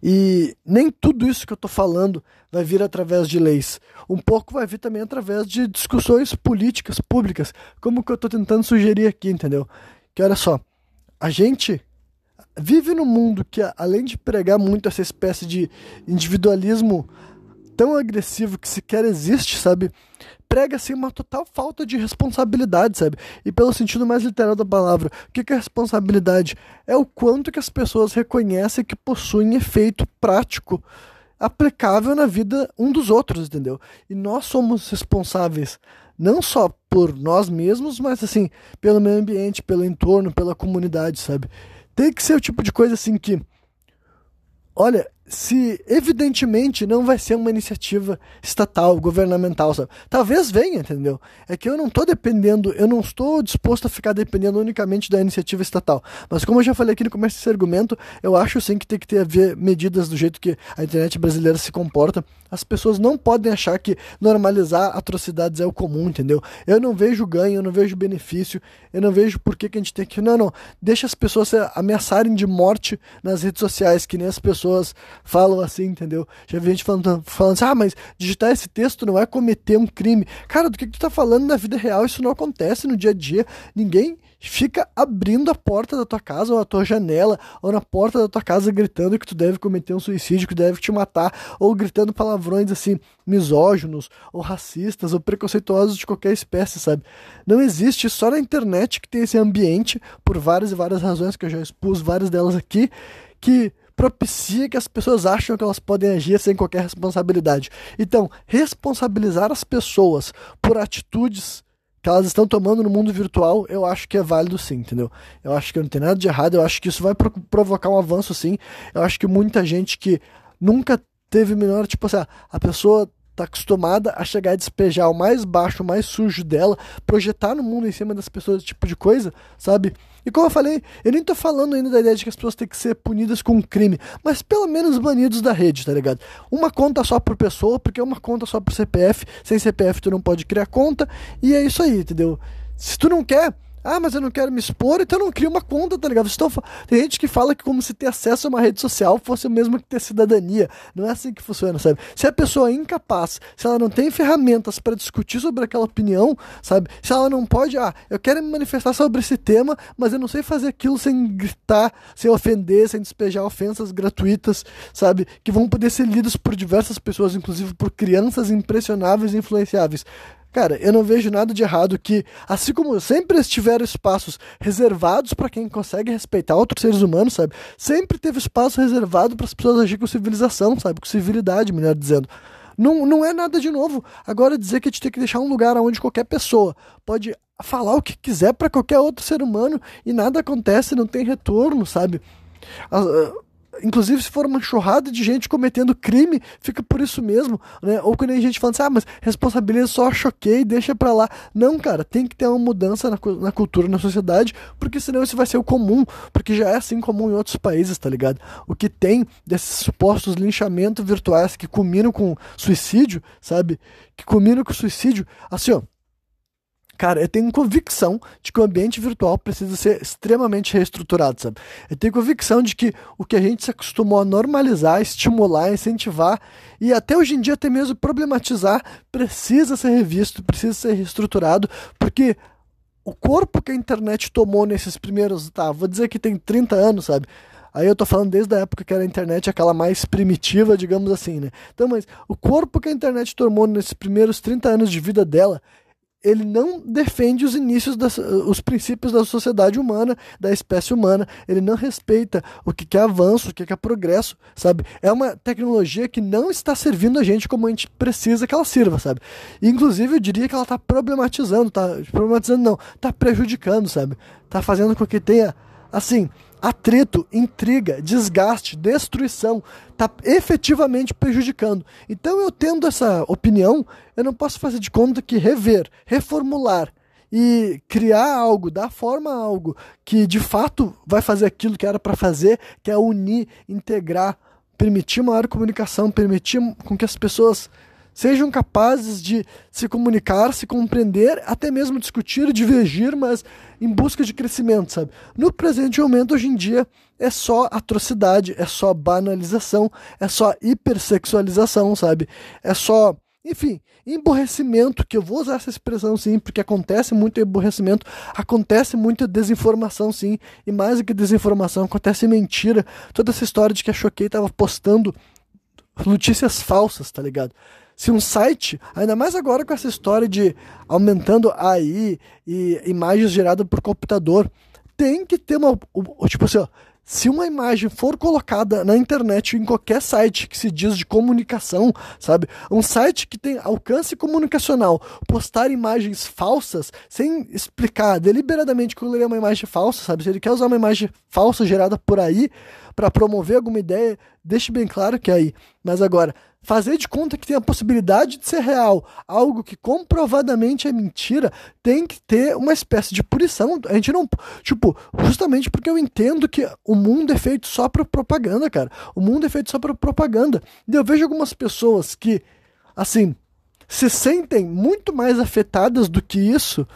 E nem tudo isso que eu estou falando vai vir através de leis. Um pouco vai vir também através de discussões políticas públicas, como que eu estou tentando sugerir aqui, entendeu? Que olha só, a gente vive num mundo que, além de pregar muito essa espécie de individualismo tão agressivo que sequer existe, sabe? prega assim uma total falta de responsabilidade, sabe? E pelo sentido mais literal da palavra, o que é responsabilidade? É o quanto que as pessoas reconhecem que possuem efeito prático aplicável na vida um dos outros, entendeu? E nós somos responsáveis não só por nós mesmos, mas assim, pelo meio ambiente, pelo entorno, pela comunidade, sabe? Tem que ser o tipo de coisa assim que olha, se evidentemente não vai ser uma iniciativa estatal, governamental, sabe? Talvez venha, entendeu? É que eu não estou dependendo, eu não estou disposto a ficar dependendo unicamente da iniciativa estatal. Mas como eu já falei aqui no começo desse argumento, eu acho sim que tem que ter a ver medidas do jeito que a internet brasileira se comporta. As pessoas não podem achar que normalizar atrocidades é o comum, entendeu? Eu não vejo ganho, eu não vejo benefício, eu não vejo por que, que a gente tem que. Não, não. Deixa as pessoas se ameaçarem de morte nas redes sociais, que nem as pessoas falam assim, entendeu? Já vi gente falando, falando assim, ah, mas digitar esse texto não é cometer um crime. Cara, do que, que tu tá falando na vida real? Isso não acontece no dia a dia. Ninguém fica abrindo a porta da tua casa ou a tua janela ou na porta da tua casa gritando que tu deve cometer um suicídio, que deve te matar, ou gritando palavrões assim misóginos ou racistas ou preconceituosos de qualquer espécie, sabe? Não existe só na internet que tem esse ambiente por várias e várias razões que eu já expus várias delas aqui que propicia que as pessoas acham que elas podem agir sem qualquer responsabilidade. Então, responsabilizar as pessoas por atitudes que elas estão tomando no mundo virtual, eu acho que é válido sim, entendeu? Eu acho que não tem nada de errado, eu acho que isso vai pro provocar um avanço sim. Eu acho que muita gente que nunca teve menor, tipo assim, a pessoa tá acostumada a chegar a despejar o mais baixo, o mais sujo dela, projetar no mundo em cima das pessoas, esse tipo de coisa, sabe? E como eu falei, eu nem tô falando ainda da ideia de que as pessoas têm que ser punidas com um crime, mas pelo menos banidos da rede, tá ligado? Uma conta só por pessoa, porque é uma conta só por CPF, sem CPF tu não pode criar conta, e é isso aí, entendeu? Se tu não quer, ah, mas eu não quero me expor, então eu não crio uma conta, tá ligado? Estão... Tem gente que fala que como se ter acesso a uma rede social fosse o mesmo que ter cidadania. Não é assim que funciona, sabe? Se a pessoa é incapaz, se ela não tem ferramentas para discutir sobre aquela opinião, sabe? Se ela não pode, ah, eu quero me manifestar sobre esse tema, mas eu não sei fazer aquilo sem gritar, sem ofender, sem despejar ofensas gratuitas, sabe? Que vão poder ser lidas por diversas pessoas, inclusive por crianças impressionáveis e influenciáveis. Cara, eu não vejo nada de errado que, assim como sempre estiveram espaços reservados para quem consegue respeitar outros seres humanos, sabe? Sempre teve espaço reservado para as pessoas agir com civilização, sabe? Com civilidade, melhor dizendo. Não, não é nada de novo. Agora dizer que a gente tem que deixar um lugar onde qualquer pessoa pode falar o que quiser para qualquer outro ser humano e nada acontece, não tem retorno, sabe? Inclusive se for uma enxurrada de gente cometendo crime, fica por isso mesmo, né? Ou quando a gente fala assim, ah, mas responsabiliza só choquei, deixa pra lá. Não, cara, tem que ter uma mudança na, na cultura, na sociedade, porque senão isso vai ser o comum, porque já é assim comum em outros países, tá ligado? O que tem desses supostos linchamentos virtuais que culminam com suicídio, sabe? Que culminam com suicídio, assim, ó Cara, eu tenho convicção de que o ambiente virtual precisa ser extremamente reestruturado, sabe? Eu tenho convicção de que o que a gente se acostumou a normalizar, estimular, incentivar e até hoje em dia até mesmo problematizar precisa ser revisto, precisa ser reestruturado, porque o corpo que a internet tomou nesses primeiros, tá, vou dizer que tem 30 anos, sabe? Aí eu tô falando desde a época que era a internet aquela mais primitiva, digamos assim, né? Então, mas o corpo que a internet tomou nesses primeiros 30 anos de vida dela, ele não defende os inícios, os princípios da sociedade humana, da espécie humana. Ele não respeita o que é avanço, o que é progresso, sabe? É uma tecnologia que não está servindo a gente como a gente precisa que ela sirva, sabe? Inclusive, eu diria que ela está problematizando, tá? Problematizando não, está prejudicando, sabe? Está fazendo com que tenha, assim, atrito, intriga, desgaste, destruição, está efetivamente prejudicando. Então, eu tendo essa opinião, eu não posso fazer de conta que rever, reformular e criar algo, dar forma a algo que de fato vai fazer aquilo que era para fazer, que é unir, integrar, permitir maior comunicação, permitir com que as pessoas sejam capazes de se comunicar, se compreender, até mesmo discutir, divergir, mas em busca de crescimento, sabe? No presente momento, hoje em dia, é só atrocidade, é só banalização, é só hipersexualização, sabe? É só, enfim, emborrecimento, que eu vou usar essa expressão sim, porque acontece muito emborrecimento, acontece muita desinformação sim, e mais do que desinformação, acontece mentira. Toda essa história de que a Choquei estava postando notícias falsas, tá ligado? Se um site, ainda mais agora com essa história de aumentando AI e imagens geradas por computador, tem que ter uma. Tipo assim, ó, se uma imagem for colocada na internet em qualquer site que se diz de comunicação, sabe? Um site que tem alcance comunicacional, postar imagens falsas sem explicar deliberadamente que ele é uma imagem falsa, sabe? Se ele quer usar uma imagem falsa gerada por aí para promover alguma ideia, deixe bem claro que é aí. Mas agora, fazer de conta que tem a possibilidade de ser real, algo que comprovadamente é mentira, tem que ter uma espécie de punição. A gente não. Tipo, justamente porque eu entendo que o mundo é feito só para propaganda, cara. O mundo é feito só para propaganda. E eu vejo algumas pessoas que, assim, se sentem muito mais afetadas do que isso,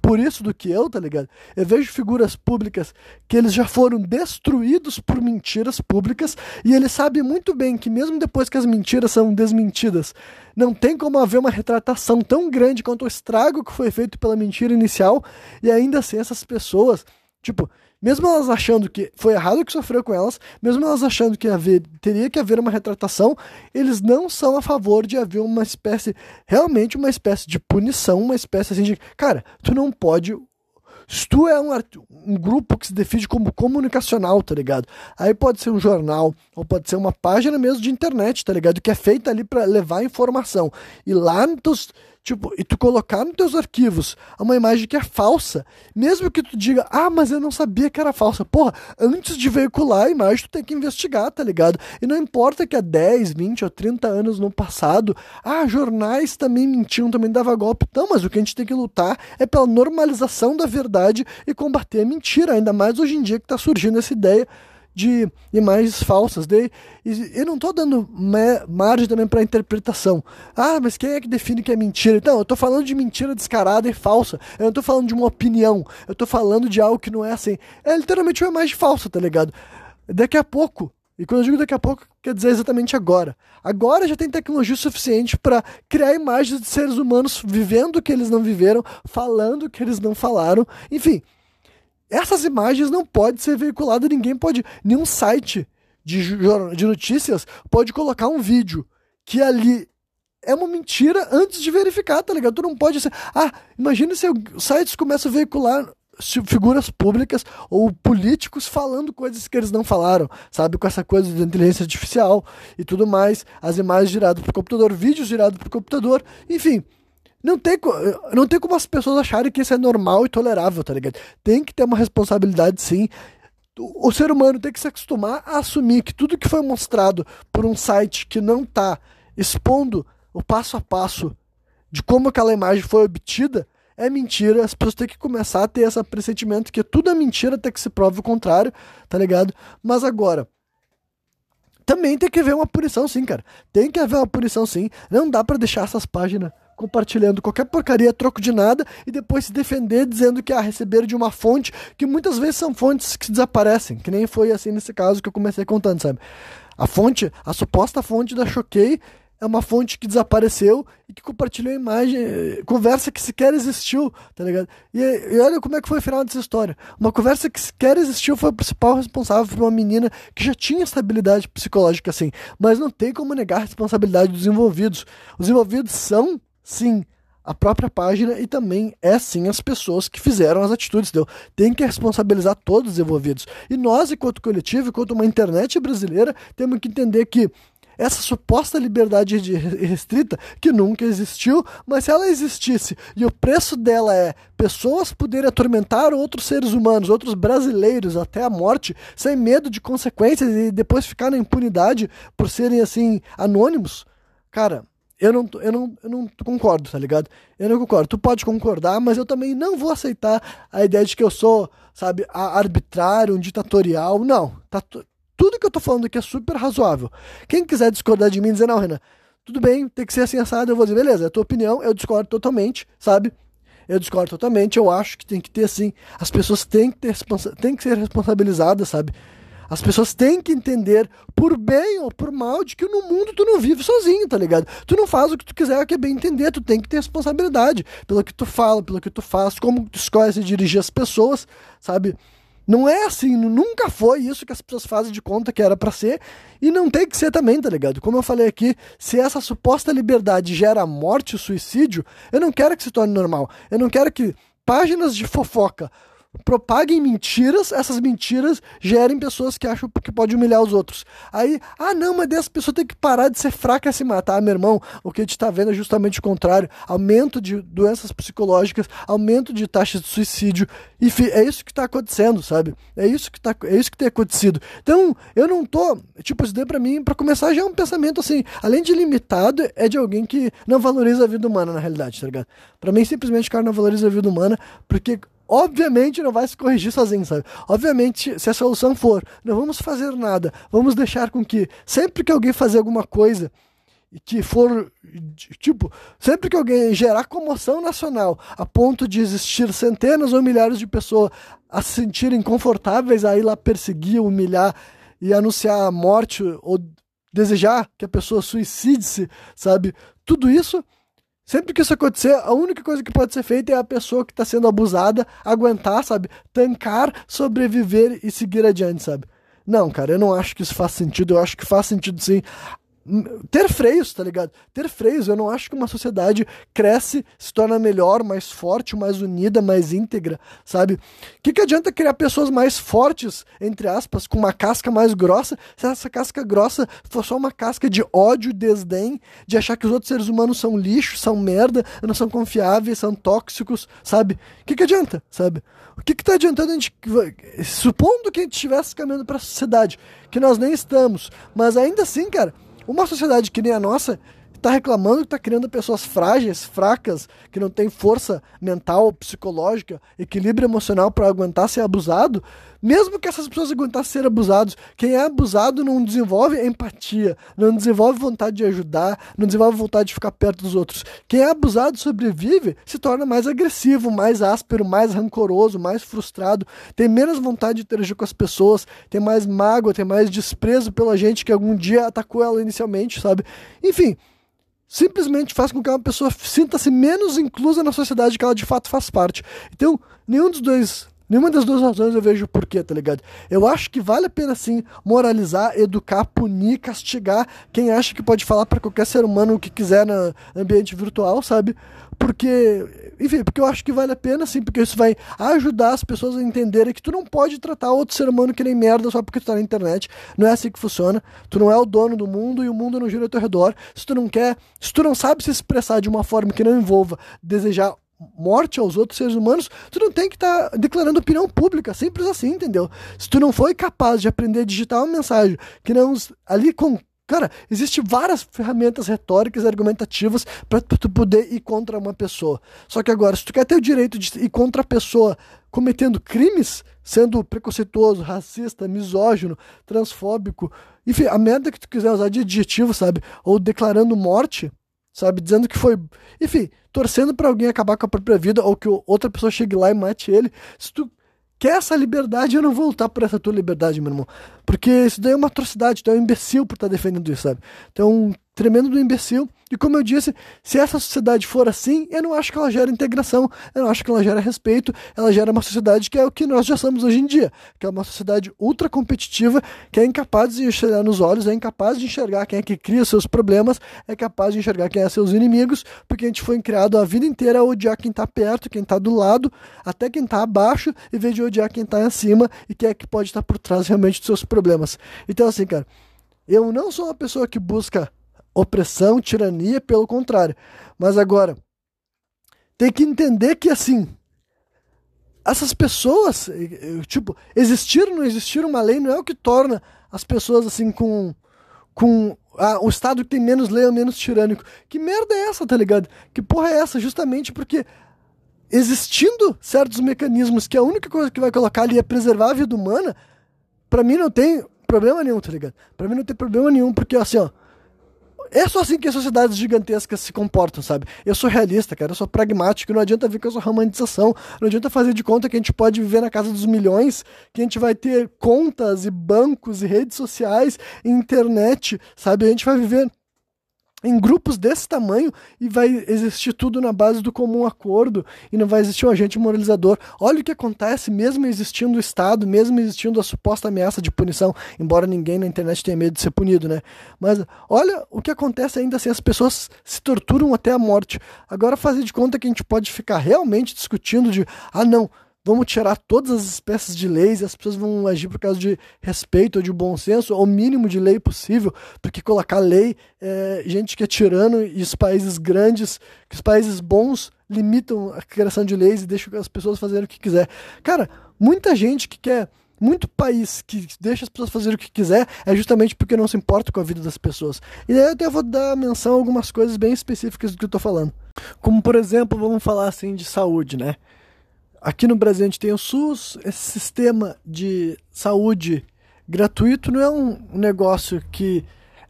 por isso do que eu, tá ligado? Eu vejo figuras públicas que eles já foram destruídos por mentiras públicas e eles sabem muito bem que mesmo depois que as mentiras são desmentidas, não tem como haver uma retratação tão grande quanto o estrago que foi feito pela mentira inicial e ainda assim essas pessoas, tipo, mesmo elas achando que foi errado o que sofreu com elas, mesmo elas achando que haver, teria que haver uma retratação, eles não são a favor de haver uma espécie, realmente uma espécie de punição, uma espécie assim de, cara, tu não pode se tu é um, um, grupo que se define como comunicacional, tá ligado? Aí pode ser um jornal, ou pode ser uma página mesmo de internet, tá ligado? Que é feita ali para levar informação. E lá teus, Tipo, e tu colocar nos teus arquivos uma imagem que é falsa, mesmo que tu diga, ah, mas eu não sabia que era falsa. Porra, antes de veicular a imagem, tu tem que investigar, tá ligado? E não importa que há 10, 20 ou 30 anos no passado, ah, jornais também mentiam, também dava golpe. Não, mas o que a gente tem que lutar é pela normalização da verdade e combater a mentira, ainda mais hoje em dia que tá surgindo essa ideia de imagens falsas. De, e eu não estou dando margem também para interpretação. Ah, mas quem é que define que é mentira? Então, eu estou falando de mentira descarada e falsa. Eu não estou falando de uma opinião. Eu estou falando de algo que não é assim. É literalmente uma imagem falsa, tá ligado? Daqui a pouco. E quando eu digo daqui a pouco, quer dizer exatamente agora. Agora já tem tecnologia suficiente para criar imagens de seres humanos vivendo o que eles não viveram, falando o que eles não falaram. Enfim, essas imagens não podem ser veiculadas, ninguém pode, nenhum site de, de notícias pode colocar um vídeo que ali é uma mentira antes de verificar, tá ligado? Tu não pode ser. Ah, imagina se os sites começam a veicular figuras públicas ou políticos falando coisas que eles não falaram, sabe? Com essa coisa de inteligência artificial e tudo mais, as imagens giradas por computador, vídeos girados por computador, enfim. Não tem, não tem como as pessoas acharem que isso é normal e tolerável, tá ligado? Tem que ter uma responsabilidade sim. O, ser humano tem que se acostumar a assumir que tudo que foi mostrado por um site que não tá expondo o passo a passo de como aquela imagem foi obtida é mentira. As pessoas têm que começar a ter esse pressentimento que tudo é mentira até que se prove o contrário, tá ligado? Mas agora, também tem que haver uma punição sim, cara. Tem que haver uma punição sim. Não dá para deixar essas páginas compartilhando qualquer porcaria, troco de nada, e depois se defender dizendo que ah, receberam de uma fonte, que muitas vezes são fontes que desaparecem, que nem foi assim nesse caso que eu comecei contando, sabe? A fonte, a suposta fonte da Choquei é uma fonte que desapareceu e que compartilhou a imagem, eh, conversa que sequer existiu, tá ligado? E, e, olha como é que foi o final dessa história. Uma conversa que sequer existiu foi o principal responsável por uma menina que já tinha estabilidade psicológica assim, mas não tem como negar a responsabilidade dos envolvidos. Os envolvidos são sim a própria página e também é sim as pessoas que fizeram as atitudes. Entendeu? Tem que responsabilizar todos os envolvidos. E nós, enquanto coletivo, enquanto uma internet brasileira, temos que entender que essa suposta liberdade restrita que nunca existiu, mas se ela existisse e o preço dela é pessoas poderem atormentar outros seres humanos, outros brasileiros até a morte, sem medo de consequências e depois ficar na impunidade por serem assim anônimos, cara, eu não, eu, não, eu não concordo, tá ligado? Eu não concordo. Tu pode concordar, mas eu também não vou aceitar a ideia de que eu sou, sabe, arbitrário, um ditatorial. Não. Tá, tudo que eu tô falando aqui é super razoável. Quem quiser discordar de mim, dizer, não, Renan, tudo bem, tem que ser assim assado, eu vou dizer, beleza, é a tua opinião, eu discordo totalmente, sabe? Eu discordo totalmente, eu acho que tem que ter assim, as pessoas têm que, ter, têm que ser responsabilizadas, sabe? As pessoas têm que entender, por bem ou por mal, de que no mundo tu não vive sozinho, tá ligado? Tu não faz o que tu quiser, que é bem entender, tu tem que ter responsabilidade pelo que tu fala, pelo que tu faz, como tu escolhe se dirigir as pessoas, sabe? Não é assim, nunca foi isso que as pessoas fazem de conta que era para ser, e não tem que ser também, tá ligado? Como eu falei aqui, se essa suposta liberdade gera morte e suicídio, eu não quero que se torne normal. Eu não quero que páginas de fofoca propaguem mentiras, essas mentiras gerem pessoas que acham que pode humilhar os outros. Aí, ah não, mas dessa pessoa tem que parar de ser fraca e se matar. Ah, meu irmão, o que a gente está vendo é justamente o contrário. Aumento de doenças psicológicas, aumento de taxas de suicídio. Enfim, é isso que está acontecendo, sabe? É isso que tá, é isso que tem acontecido. Então, eu não tô, tipo, isso daí para mim, para começar já é um pensamento assim, além de limitado, é de alguém que não valoriza a vida humana na realidade, tá ligado? Para mim simplesmente o cara não valoriza a vida humana, porque obviamente não vai se corrigir sozinho, sabe? Obviamente, se a solução for, não vamos fazer nada, vamos deixar com que sempre que alguém fazer alguma coisa que for, tipo, sempre que alguém gerar comoção nacional a ponto de existir centenas ou milhares de pessoas a se sentirem confortáveis a ir lá perseguir, humilhar e anunciar a morte ou desejar que a pessoa suicide-se, sabe? Tudo isso, sempre que isso acontecer, a única coisa que pode ser feita é a pessoa que está sendo abusada aguentar, sabe? Tancar, sobreviver e seguir adiante, sabe? Não, cara, eu não acho que isso faz sentido. Eu acho que faz sentido sim ter freios, tá ligado? Ter freios. Eu não acho que uma sociedade cresce, se torna melhor, mais forte, mais unida, mais íntegra, sabe? O que, que adianta criar pessoas mais fortes, entre aspas, com uma casca mais grossa, se essa casca grossa for só uma casca de ódio, desdém, de achar que os outros seres humanos são lixo, são merda, não são confiáveis, são tóxicos, sabe? O que, que adianta, sabe? O que, que tá adiantando a gente. Supondo que a gente estivesse caminhando para a sociedade, que nós nem estamos, mas ainda assim, cara uma sociedade que nem a nossa está reclamando que está criando pessoas frágeis, fracas, que não têm força mental, psicológica, equilíbrio emocional para aguentar ser abusado, mesmo que essas pessoas aguentassem ser abusados, quem é abusado não desenvolve empatia, não desenvolve vontade de ajudar, não desenvolve vontade de ficar perto dos outros. Quem é abusado sobrevive, se torna mais agressivo, mais áspero, mais rancoroso, mais frustrado, tem menos vontade de interagir com as pessoas, tem mais mágoa, tem mais desprezo pela gente que algum dia atacou ela inicialmente, sabe? Enfim, simplesmente faz com que uma pessoa sinta-se menos inclusa na sociedade que ela de fato faz parte. Então, nenhum dos dois Nenhuma das duas razões eu vejo porquê, tá ligado? Eu acho que vale a pena sim moralizar, educar, punir, castigar quem acha que pode falar para qualquer ser humano o que quiser no ambiente virtual, sabe? Porque, enfim, porque eu acho que vale a pena sim, porque isso vai ajudar as pessoas a entenderem que tu não pode tratar outro ser humano que nem merda só porque tu tá na internet. Não é assim que funciona. Tu não é o dono do mundo e o mundo não gira ao teu redor. Se tu não quer, se tu não sabe se expressar de uma forma que não envolva desejar morte aos outros seres humanos, tu não tem que estar tá declarando opinião pública, simples assim, entendeu? Se tu não foi capaz de aprender a digitar uma mensagem que não ali com Cara, existem várias ferramentas retóricas e argumentativas para tu poder ir contra uma pessoa. Só que agora, se tu quer ter o direito de ir contra a pessoa cometendo crimes, sendo preconceituoso, racista, misógino, transfóbico, enfim, a merda que tu quiser usar de adjetivo, sabe? Ou declarando morte, sabe? Dizendo que foi. Enfim, torcendo para alguém acabar com a própria vida ou que outra pessoa chegue lá e mate ele. Se tu quer essa liberdade, eu não vou lutar por essa tua liberdade, meu irmão. Porque isso daí é uma atrocidade, tu é um imbecil por estar tá defendendo isso, sabe? Então, tremendo do imbecil. E como eu disse, se essa sociedade for assim, eu não acho que ela gera integração, eu não acho que ela gera respeito, ela gera uma sociedade que é o que nós já somos hoje em dia, que é uma sociedade ultra competitiva, que é incapaz de enxergar nos olhos, é incapaz de enxergar quem é que cria seus problemas, é capaz de enxergar quem é seus inimigos, porque a gente foi criado a vida inteira a odiar quem está perto, quem está do lado, até quem está abaixo, em vez de odiar quem está acima e quem é que pode estar por trás realmente dos seus problemas. Então, assim, cara, eu não sou uma pessoa que busca opressão, tirania, pelo contrário. Mas agora, tem que entender que assim, essas pessoas, tipo, existir ou não existir uma lei não é o que torna as pessoas assim com com ah, o estado que tem menos lei ou menos tirânico. Que merda é essa, tá ligado? Que porra é essa? Justamente porque existindo certos mecanismos que a única coisa que vai colocar ali é preservar a vida humana, para mim não tem problema nenhum, tá ligado? Para mim não tem problema nenhum, porque assim, ó, é só assim que as sociedades gigantescas se comportam, sabe? Eu sou realista, cara, eu sou pragmático, não adianta vir com essa romantização, não adianta fazer de conta que a gente pode viver na casa dos milhões, que a gente vai ter contas e bancos e redes sociais e internet, sabe? A gente vai viver em grupos desse tamanho e vai existir tudo na base do comum acordo e não vai existir um agente moralizador. Olha o que acontece, mesmo existindo o Estado, mesmo existindo a suposta ameaça de punição, embora ninguém na internet tenha medo de ser punido, né? Mas olha o que acontece ainda assim, as pessoas se torturam até a morte. Agora fazer de conta que a gente pode ficar realmente discutindo de, ah não, vamos tirar todas as espécies de leis e as pessoas vão agir por causa de respeito ou de bom senso, ou mínimo de lei possível, porque colocar lei, é, gente que é tirano e os países grandes, que os países bons limitam a criação de leis e deixam as pessoas fazerem o que quiser. Cara, muita gente que quer muito país que deixa as pessoas fazerem o que quiser é justamente porque não se importa com a vida das pessoas. E aí eu até vou dar menção a algumas coisas bem específicas do que eu tô falando. Como, por exemplo, vamos falar assim de saúde, né? Aqui no Brasil a gente tem o SUS, esse sistema de saúde gratuito não é um negócio que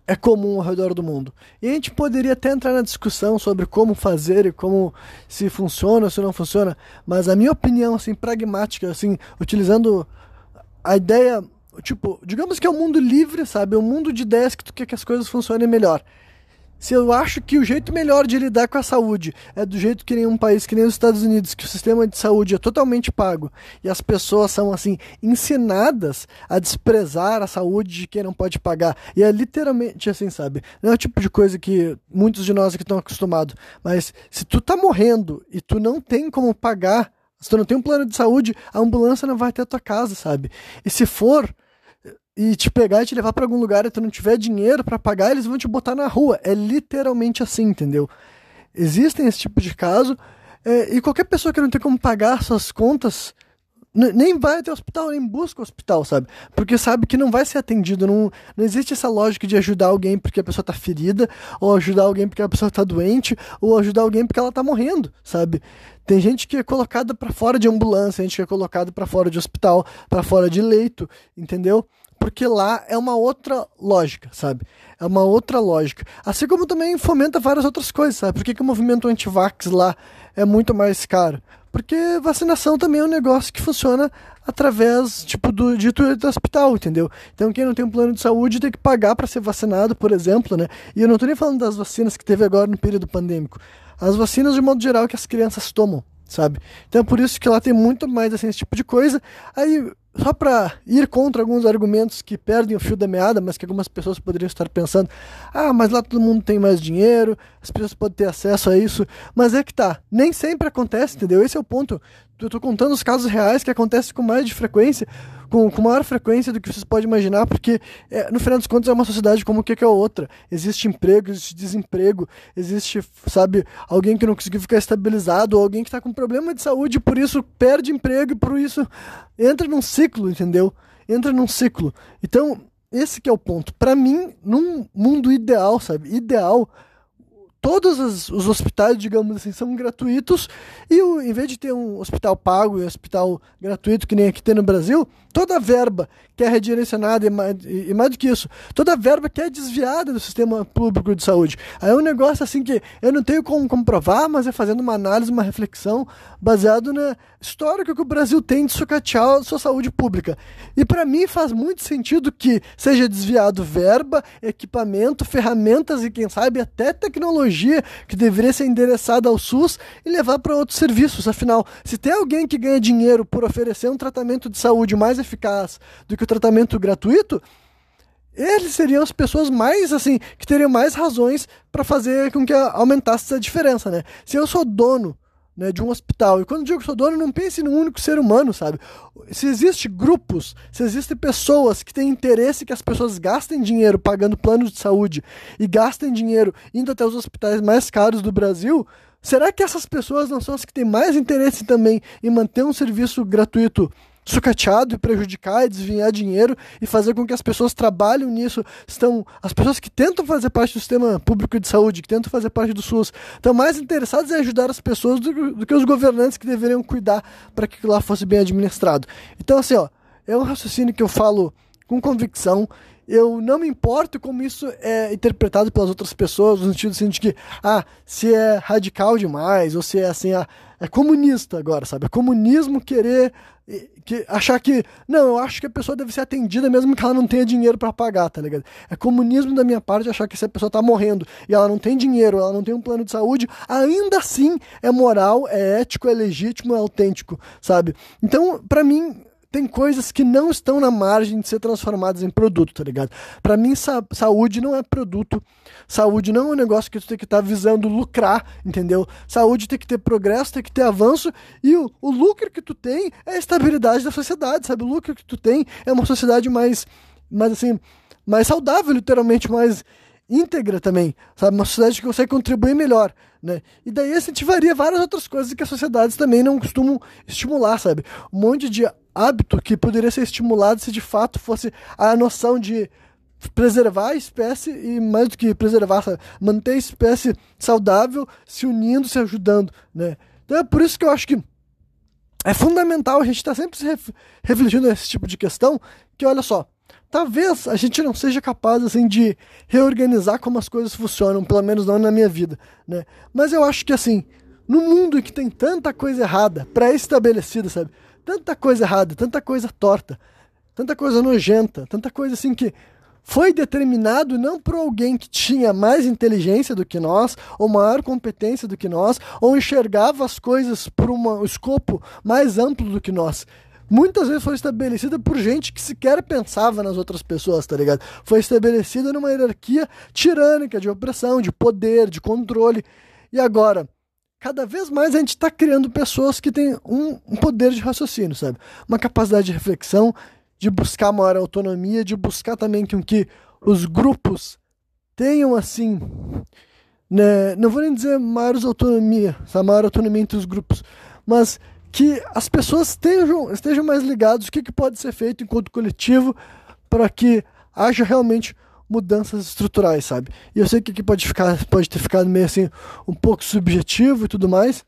é comum ao redor do mundo. E a gente poderia até entrar na discussão sobre como fazer e como se funciona ou se não funciona, mas a minha opinião assim pragmática, assim, utilizando a ideia, tipo, digamos que é um mundo livre, sabe? É um mundo de ideias que tu quer que as coisas funcionem melhor se eu acho que o jeito melhor de lidar com a saúde é do jeito que nenhum país, que nem os Estados Unidos, que o sistema de saúde é totalmente pago e as pessoas são assim ensinadas a desprezar a saúde de quem não pode pagar. E é literalmente assim, sabe? Não é o tipo de coisa que muitos de nós aqui estão acostumados. Mas se tu tá morrendo e tu não tem como pagar, se tu não tem um plano de saúde, a ambulância não vai até a tua casa, sabe? E se for, e te pegar e te levar para algum lugar e tu não tiver dinheiro para pagar, eles vão te botar na rua. É literalmente assim, entendeu? Existem esse tipo de caso é, e qualquer pessoa que não tem como pagar suas contas nem vai até o hospital, nem busca o hospital, sabe? Porque sabe que não vai ser atendido. Não, não existe essa lógica de ajudar alguém porque a pessoa tá ferida, ou ajudar alguém porque a pessoa tá doente, ou ajudar alguém porque ela tá morrendo, sabe? Tem gente que é colocada para fora de ambulância, gente que é colocada para fora de hospital, para fora de leito, entendeu? Porque lá é uma outra lógica, sabe? É uma outra lógica. Assim como também fomenta várias outras coisas, sabe? Por que, que o movimento anti-vax lá é muito mais caro? Porque vacinação também é um negócio que funciona através, tipo, do dito do hospital, entendeu? Então quem não tem um plano de saúde tem que pagar para ser vacinado, por exemplo, né? E eu não tô nem falando das vacinas que teve agora no período pandêmico. As vacinas, de modo geral, que as crianças tomam, sabe? Então é por isso que lá tem muito mais, assim, esse tipo de coisa. Aí só para ir contra alguns argumentos que perdem o fio da meada, mas que algumas pessoas poderiam estar pensando: ah, mas lá todo mundo tem mais dinheiro, as pessoas podem ter acesso a isso. Mas é que tá, nem sempre acontece, entendeu? Esse é o ponto. Eu tô contando os casos reais que acontecem com mais de frequência com, com maior frequência do que vocês podem imaginar, porque é, no final dos contos é uma sociedade como que é outra. Existe emprego, existe desemprego, existe, sabe, alguém que não conseguiu ficar estabilizado, ou alguém que está com problema de saúde por isso perde emprego e por isso entra num ciclo, entendeu? Entra num ciclo. Então, esse que é o ponto. Para mim, num mundo ideal, sabe? Ideal, todos os, os, hospitais, digamos assim, são gratuitos. E o, em vez de ter um hospital pago e um hospital gratuito que nem aqui tem no Brasil, toda a verba que é redirecionada e mais, e, mais do que isso, toda verba que é desviada do sistema público de saúde. Aí é um negócio assim que eu não tenho como comprovar, mas é fazendo uma análise, uma reflexão baseado na história que o Brasil tem de sucatear sua saúde pública. E para mim faz muito sentido que seja desviado verba, equipamento, ferramentas e quem sabe até tecnologia que deveria ser endereçada ao SUS e levar para outros serviços. Afinal, se tem alguém que ganha dinheiro por oferecer um tratamento de saúde mais eficaz do que o tratamento gratuito, eles seriam as pessoas mais, assim, que teriam mais razões para fazer com que aumentasse essa diferença, né? Se eu sou dono né, de um hospital, e quando digo que sou dono, não pense num único ser humano, sabe? Se existem grupos, se existem pessoas que têm interesse que as pessoas gastem dinheiro pagando planos de saúde e gastem dinheiro indo até os hospitais mais caros do Brasil, será que essas pessoas não são as que têm mais interesse também em manter um serviço gratuito sucateado e prejudicar e desviar dinheiro e fazer com que as pessoas trabalhem nisso. Estão as pessoas que tentam fazer parte do sistema público de saúde, que tentam fazer parte do SUS, estão mais interessadas em ajudar as pessoas do, do que os governantes que deveriam cuidar para que lá fosse bem administrado. Então assim, ó, é um raciocínio que eu falo com convicção eu não me importo como isso é interpretado pelas outras pessoas, no sentido assim, de que, ah, se é radical demais, ou se é assim, ah, é comunista agora, sabe? É comunismo querer que, achar que, não, eu acho que a pessoa deve ser atendida mesmo que ela não tenha dinheiro para pagar, tá ligado? É comunismo da minha parte achar que se a pessoa tá morrendo e ela não tem dinheiro, ela não tem um plano de saúde, ainda assim é moral, é ético, é legítimo, é autêntico, sabe? Então, para mim, tem coisas que não estão na margem de ser transformadas em produto, tá ligado? Para mim, sa saúde não é produto. Saúde não é um negócio que tu tem que estar tá visando lucrar, entendeu? Saúde tem que ter progresso, tem que ter avanço e o, o lucro que tu tem é a estabilidade da sociedade, sabe? O lucro que tu tem é uma sociedade mais, mais assim, mais saudável, literalmente, mais íntegra também, sabe? Uma sociedade que consegue contribuir melhor, né? E daí incentivaria várias outras coisas que as sociedades também não costumam estimular, sabe? Um monte de hábito que poderia ser estimulado se de fato fosse a noção de preservar a espécie e mais do que preservar, manter a espécie saudável, se unindo, se ajudando, né? Então é por isso que eu acho que é fundamental a gente estar tá sempre refletindo esse tipo de questão, que olha só, talvez a gente não seja capaz assim de reorganizar como as coisas funcionam, pelo menos não na minha vida, né? Mas eu acho que assim, no mundo em que tem tanta coisa errada, pré-estabelecida, sabe? Tanta coisa errada, tanta coisa torta, tanta coisa nojenta, tanta coisa assim que foi determinado não por alguém que tinha mais inteligência do que nós, ou maior competência do que nós, ou enxergava as coisas por um escopo mais amplo do que nós. Muitas vezes foi estabelecida por gente que sequer pensava nas outras pessoas, tá ligado? Foi estabelecida numa hierarquia tirânica de opressão, de poder, de controle. E agora, cada vez mais a gente está criando pessoas que têm um, um, poder de raciocínio, sabe? Uma capacidade de reflexão de buscar maior autonomia, de buscar também com que os grupos tenham assim, né, não vou nem dizer maior autonomia, essa maior autonomia entre os grupos, mas que as pessoas estejam, estejam mais ligados o que, que pode ser feito enquanto coletivo para que haja realmente mudanças estruturais, sabe? E eu sei que aqui pode ficar, pode ter ficado meio assim um pouco subjetivo e tudo mais,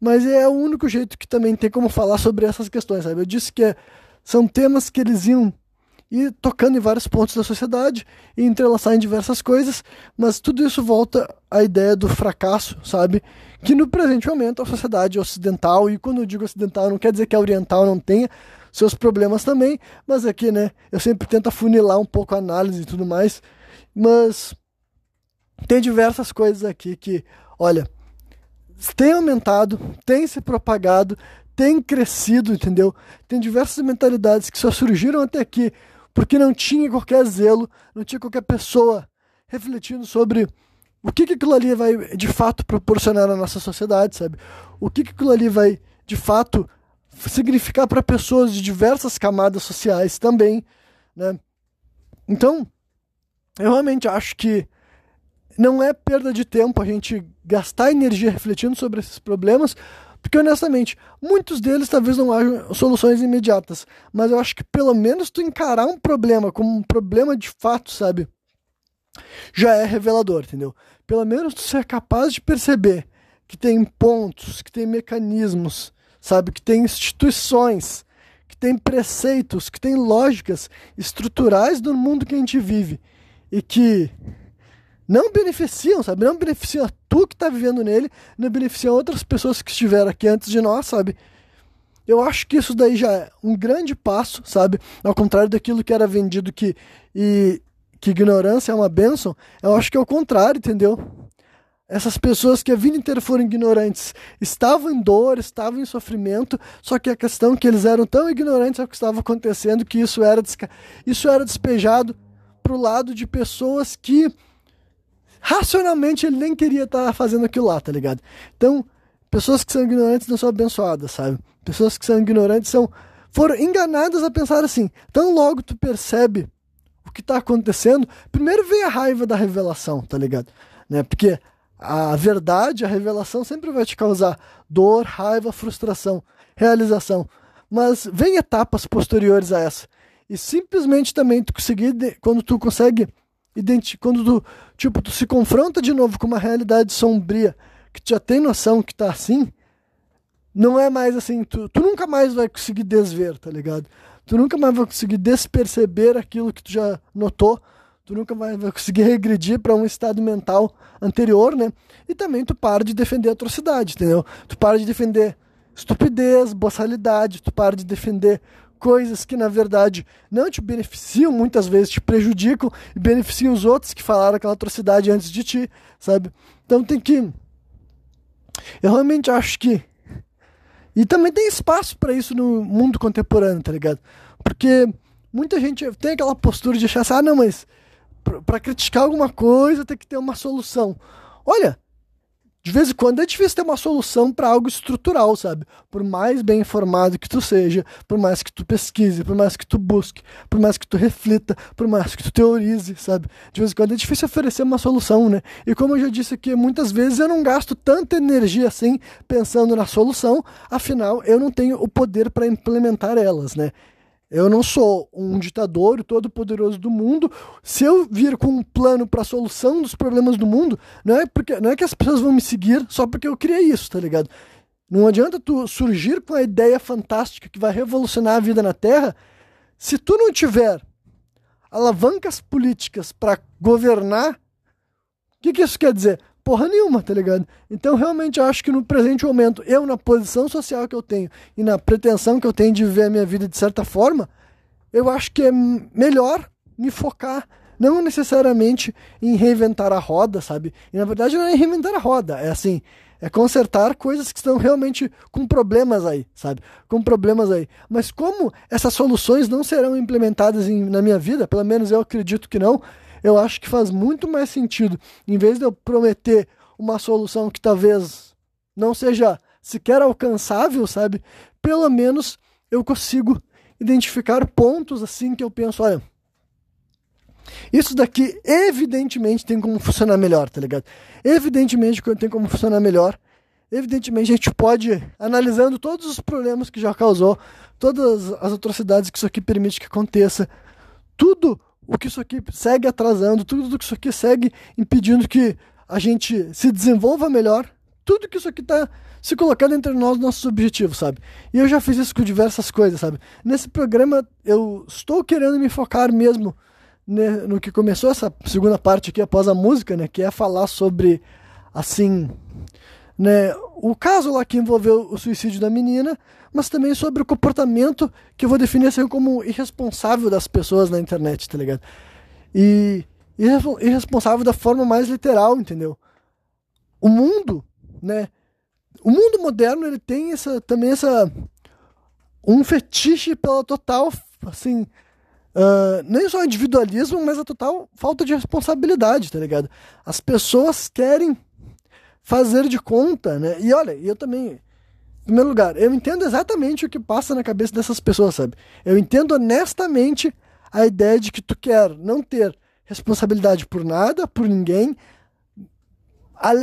mas é o único jeito que também tem como falar sobre essas questões, sabe? Eu disse que é são temas que eles iam ir tocando em vários pontos da sociedade e entrelaçar em diversas coisas, mas tudo isso volta à ideia do fracasso, sabe? Que no presente momento a sociedade ocidental, e quando eu digo ocidental não quer dizer que a oriental não tenha seus problemas também, mas aqui, né, eu sempre tento afunilar um pouco a análise e tudo mais, mas tem diversas coisas aqui que, olha, tem aumentado, tem se propagado, tem crescido, entendeu? Tem diversas mentalidades que só surgiram até aqui porque não tinha qualquer zelo, não tinha qualquer pessoa refletindo sobre o que, que aquilo ali vai de fato proporcionar na nossa sociedade, sabe? O que, que aquilo ali vai de fato significar para pessoas de diversas camadas sociais também, né? Então, eu realmente acho que não é perda de tempo a gente gastar energia refletindo sobre esses problemas, porque honestamente, muitos deles talvez não hajam soluções imediatas, mas eu acho que pelo menos tu encarar um problema como um problema de fato, sabe? Já é revelador, entendeu? Pelo menos tu ser capaz de perceber que tem pontos, que tem mecanismos, sabe? Que tem instituições, que tem preceitos, que tem lógicas estruturais do mundo que a gente vive e que não beneficiam, sabe? Não beneficiam tu que está vivendo nele, não beneficiam outras pessoas que estiveram aqui antes de nós, sabe? Eu acho que isso daí já é um grande passo, sabe? Ao contrário daquilo que era vendido que, e, que ignorância é uma bênção, eu acho que é o contrário, entendeu? Essas pessoas que a vida inteira foram ignorantes estavam em dor, estavam em sofrimento, só que a questão é que eles eram tão ignorantes ao que estava acontecendo que isso era, isso era despejado para o lado de pessoas que racionalmente ele nem queria estar tá fazendo aquilo lá, tá ligado? Então, pessoas que são ignorantes não são abençoadas, sabe? Pessoas que são ignorantes são foram enganadas a pensar assim. Tão logo tu percebe o que está acontecendo, primeiro vem a raiva da revelação, tá ligado? Né? Porque a verdade, a revelação sempre vai te causar dor, raiva, frustração, realização. Mas vem etapas posteriores a essa. E simplesmente também tu conseguir, quando tu consegue quando tu, tipo, tu se confronta de novo com uma realidade sombria, que tu já tem noção que tá assim, não é mais assim, tu, tu nunca mais vai conseguir desver, tá ligado? Tu nunca mais vai conseguir desperceber aquilo que tu já notou, tu nunca vai conseguir regredir para um estado mental anterior, né? E também tu para de defender atrocidade, entendeu? Tu para de defender estupidez, boçalidade, tu para de defender coisas que na verdade não te beneficiam, muitas vezes te prejudicam e beneficiam os outros que falaram aquela atrocidade antes de ti, sabe? Então tem que. Eu realmente acho que. E também tem espaço para isso no mundo contemporâneo, tá ligado? Porque muita gente tem aquela postura de achar assim, ah, não, mas para criticar alguma coisa tem que ter uma solução. Olha, de vez em quando é difícil ter uma solução para algo estrutural, sabe? Por mais bem informado que tu seja, por mais que tu pesquise, por mais que tu busque, por mais que tu reflita, por mais que tu teorize, sabe? De vez em quando é difícil oferecer uma solução, né? E como eu já disse aqui, muitas vezes eu não gasto tanta energia assim pensando na solução, afinal eu não tenho o poder para implementar elas, né? Eu não sou um ditador todo poderoso do mundo. Se eu vir com um plano para a solução dos problemas do mundo, não é porque não é que as pessoas vão me seguir só porque eu criei isso, tá ligado? Não adianta tu surgir com a ideia fantástica que vai revolucionar a vida na Terra, se tu não tiver alavancas políticas para governar, o que, que isso quer dizer? Porra nenhuma, tá ligado? Então, realmente, eu acho que no presente momento, eu, na posição social que eu tenho e na pretensão que eu tenho de viver a minha vida de certa forma, eu acho que é melhor me focar não necessariamente em reinventar a roda, sabe? E na verdade não é reinventar a roda, é assim, é consertar coisas que estão realmente com problemas aí, sabe? Com problemas aí. Mas como essas soluções não serão implementadas em, na minha vida, pelo menos eu acredito que não, eu acho que faz muito mais sentido, em vez de eu prometer uma solução que talvez não seja sequer alcançável, sabe? Pelo menos eu consigo identificar pontos assim que eu penso, olha, isso daqui, evidentemente, tem como funcionar melhor, tá ligado? Evidentemente tem como funcionar melhor. Evidentemente, a gente pode, analisando todos os problemas que já causou, todas as atrocidades que isso aqui permite que aconteça, tudo o que isso aqui segue atrasando, tudo que isso aqui segue impedindo que a gente se desenvolva melhor, tudo que isso aqui está se colocando entre nós, nossos objetivos, sabe? E eu já fiz isso com diversas coisas, sabe? Nesse programa eu estou querendo me focar mesmo né, no que começou essa segunda parte aqui após a música, né, que é falar sobre assim, né, o caso lá que envolveu o suicídio da menina, mas também sobre o comportamento que eu vou definir assim como irresponsável das pessoas na internet, tá ligado? E irresponsável da forma mais literal, entendeu? O mundo, né? O mundo moderno ele tem essa também essa um fetiche pela total assim Uh, nem só individualismo, mas a total falta de responsabilidade, tá ligado? As pessoas querem fazer de conta, né? E olha, eu também, em primeiro lugar, eu entendo exatamente o que passa na cabeça dessas pessoas, sabe? Eu entendo honestamente a ideia de que tu quer não ter responsabilidade por nada, por ninguém.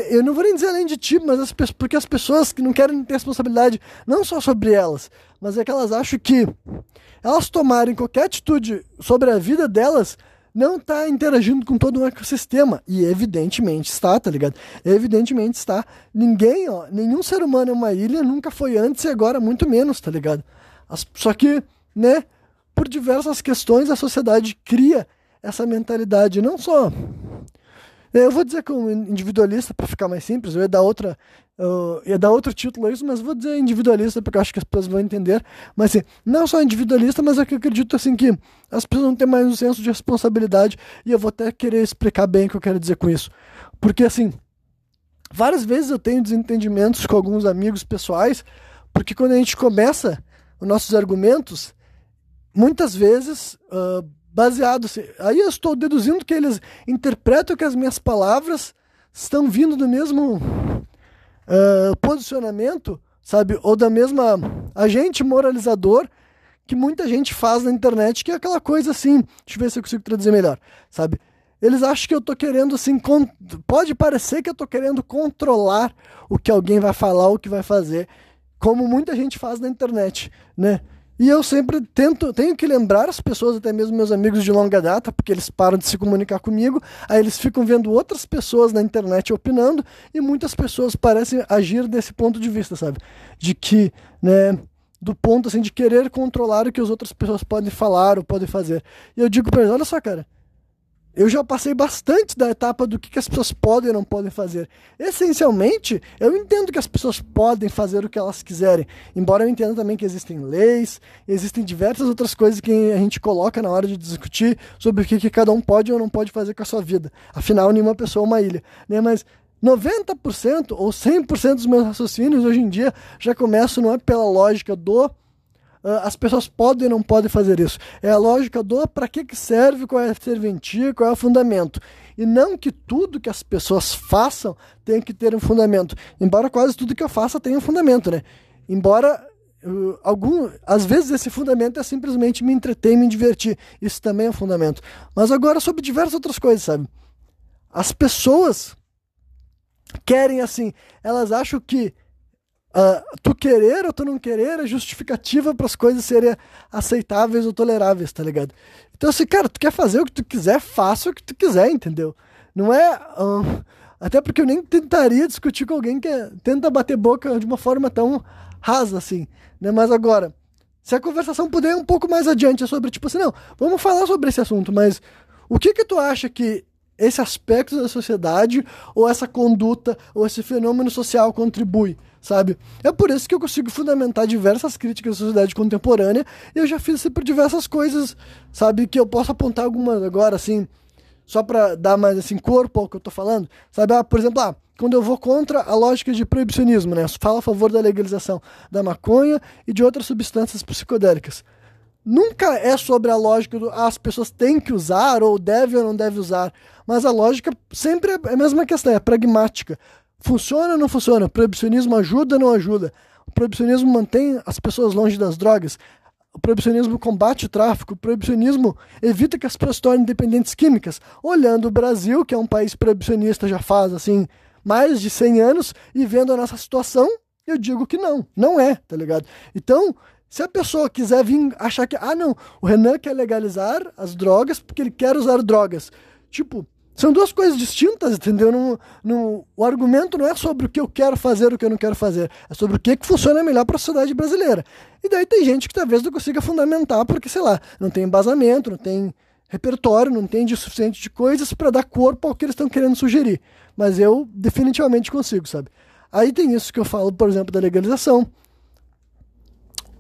Eu não vou nem dizer além de ti, mas as, porque as pessoas que não querem ter responsabilidade não só sobre elas, mas é que elas acham que elas tomarem qualquer atitude sobre a vida delas, não está interagindo com todo o ecossistema. E evidentemente está, tá ligado? Evidentemente está. Ninguém, ó, nenhum ser humano é uma ilha, nunca foi antes e agora muito menos, tá ligado? As, só que, né, por diversas questões a sociedade cria essa mentalidade, não só eu vou dizer como individualista para ficar mais simples, eu ia dar outra, eu ia dar outro título a isso, mas vou dizer individualista porque eu acho que as pessoas vão entender. Mas assim, não só individualista, mas é que eu acredito assim que as pessoas não têm mais um senso de responsabilidade e eu vou até querer explicar bem o que eu quero dizer com isso. Porque assim, várias vezes eu tenho desentendimentos com alguns amigos pessoais, porque quando a gente começa os nossos argumentos, muitas vezes uh, baseado. Aí eu estou deduzindo que eles interpretam que as minhas palavras estão vindo do mesmo uh, posicionamento, sabe? Ou da mesma agente moralizador que muita gente faz na internet, que é aquela coisa assim. Deixa eu ver se eu consigo traduzir melhor, sabe? Eles acham que eu tô querendo assim. Pode parecer que eu tô querendo controlar o que alguém vai falar, o que vai fazer, como muita gente faz na internet, né? E eu sempre tento, tenho que lembrar as pessoas, até mesmo meus amigos de longa data, porque eles param de se comunicar comigo, aí eles ficam vendo outras pessoas na internet opinando, e muitas pessoas parecem agir desse ponto de vista, sabe? De que, né, do ponto assim de querer controlar o que as outras pessoas podem falar ou podem fazer. E eu digo para eles, olha só, cara, eu já passei bastante da etapa do que, que as pessoas podem e não podem fazer. Essencialmente, eu entendo que as pessoas podem fazer o que elas quiserem, embora eu entenda também que existem leis, existem diversas outras coisas que a gente coloca na hora de discutir sobre o que, que cada um pode ou não pode fazer com a sua vida. Afinal, nenhuma pessoa é uma ilha. Né? Mas 90% ou 100% dos meus raciocínios hoje em dia já começam não é pela lógica do as pessoas podem ou não podem fazer isso. É a lógica do para que, que serve, qual é a serventia, qual é o fundamento. E não que tudo que as pessoas façam tenha que ter um fundamento. Embora quase tudo que eu faça tenha um fundamento, né? Embora uh, algum, às vezes esse fundamento é simplesmente me entreter e me divertir. Isso também é um fundamento. Mas agora sobre diversas outras coisas, sabe? As pessoas querem assim, elas acham que Uh, tu querer ou tu não querer é justificativa para as coisas serem aceitáveis ou toleráveis, tá ligado? Então, assim, cara, tu quer fazer o que tu quiser, faça o que tu quiser, entendeu? Não é. Até porque eu nem tentaria discutir com alguém que é, tenta bater boca de uma forma tão rasa assim, né? Mas agora, Se a conversação puder ir um pouco mais adiante, é sobre, tipo assim, não, vamos falar sobre esse assunto, mas o que que tu acha que esse aspecto da sociedade, ou essa conduta, ou esse fenômeno social contribui, sabe? É por isso que eu consigo fundamentar diversas críticas à sociedade contemporânea, e eu já fiz isso por diversas coisas, sabe? Que eu posso apontar algumas agora, assim, só para dar mais assim corpo ao que eu tô falando, sabe? Ah, por exemplo, ah, quando eu vou contra a lógica de proibicionismo, né? Fala a favor da legalização da maconha e de outras substâncias psicodélicas. Nunca é sobre a lógica do ah, as pessoas têm que usar ou devem ou não devem usar, mas a lógica sempre é a mesma questão, é pragmática. Funciona ou não funciona? O proibicionismo ajuda ou não ajuda? O proibicionismo mantém as pessoas longe das drogas? O proibicionismo combate o tráfico, o proibicionismo evita que as pessoas se tornem dependentes químicas. Olhando o Brasil, que é um país proibicionista já faz assim mais de 100 anos e vendo a nossa situação, eu digo que não, não é, tá ligado? Então, se a pessoa quiser vir achar que, ah, não, o Renan quer legalizar as drogas porque ele quer usar drogas. Tipo, são duas coisas distintas, entendeu? Não, não, o argumento não é sobre o que eu quero fazer o que eu não quero fazer. É sobre o que, que funciona melhor para a sociedade brasileira. E daí tem gente que talvez não consiga fundamentar porque, sei lá, não tem embasamento, não tem repertório, não entende o suficiente de coisas para dar corpo ao que eles estão querendo sugerir mas eu definitivamente consigo, sabe? Aí tem isso que eu falo, por exemplo, da legalização.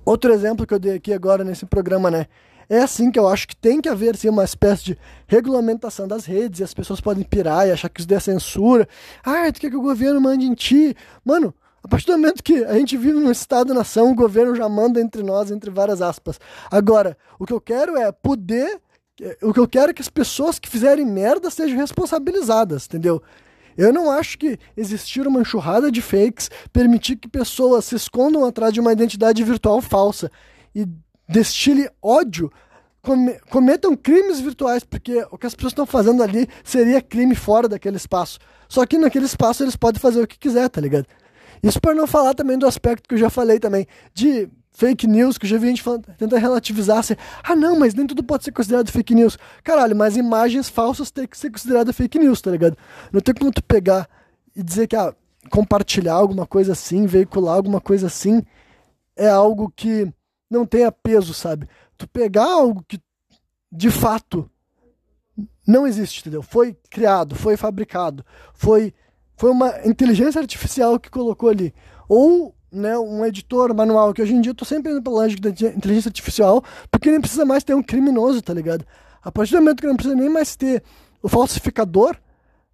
Outro exemplo que eu dei aqui agora nesse programa, né? É assim que eu acho que tem que haver assim, uma espécie de regulamentação das redes e as pessoas podem pirar e achar que isso daí é censura. Ah, tu quer que o governo mande em ti? Mano, a partir do momento que a gente vive num Estado-nação, o governo já manda entre nós, entre várias aspas. Agora, o que eu quero é poder. O que eu quero é que as pessoas que fizerem merda sejam responsabilizadas, entendeu? Eu não acho que existir uma enxurrada de fakes permitir que pessoas se escondam atrás de uma identidade virtual falsa e destile ódio, cometam crimes virtuais, porque o que as pessoas estão fazendo ali seria crime fora daquele espaço. Só que naquele espaço eles podem fazer o que quiser, tá ligado? Isso para não falar também do aspecto que eu já falei também, de fake news, que eu já vi gente falando, tenta relativizar assim, ah não, mas nem tudo pode ser considerado fake news. Caralho, mas imagens falsas têm que ser consideradas fake news, tá ligado? Não tem como tu pegar e dizer que ah, compartilhar alguma coisa assim, veicular alguma coisa assim, é algo que não tenha peso, sabe? Tu pegar algo que de fato não existe, entendeu? Foi criado, foi fabricado, foi, foi uma inteligência artificial que colocou ali. Ou né, um editor manual, que hoje em dia eu tô sempre indo pela lógica da inteligência artificial, porque nem precisa mais ter um criminoso, tá ligado? A partir do momento que não precisa nem mais ter o falsificador,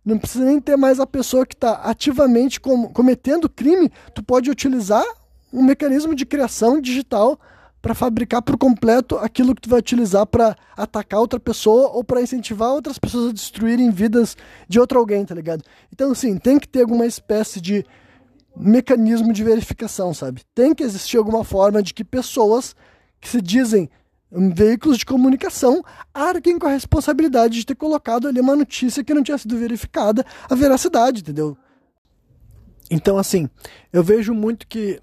não precisa nem ter mais a pessoa que está ativamente com, cometendo crime, tu pode utilizar um mecanismo de criação digital para fabricar por completo aquilo que tu vai utilizar para atacar outra pessoa ou para incentivar outras pessoas a destruírem vidas de outro alguém, tá ligado? Então, sim, tem que ter alguma espécie de mecanismo de verificação, sabe? Tem que existir alguma forma de que pessoas que se dizem veículos de comunicação arquem com a responsabilidade de ter colocado ali uma notícia que não tinha sido verificada a veracidade, entendeu? Então, assim, eu vejo muito que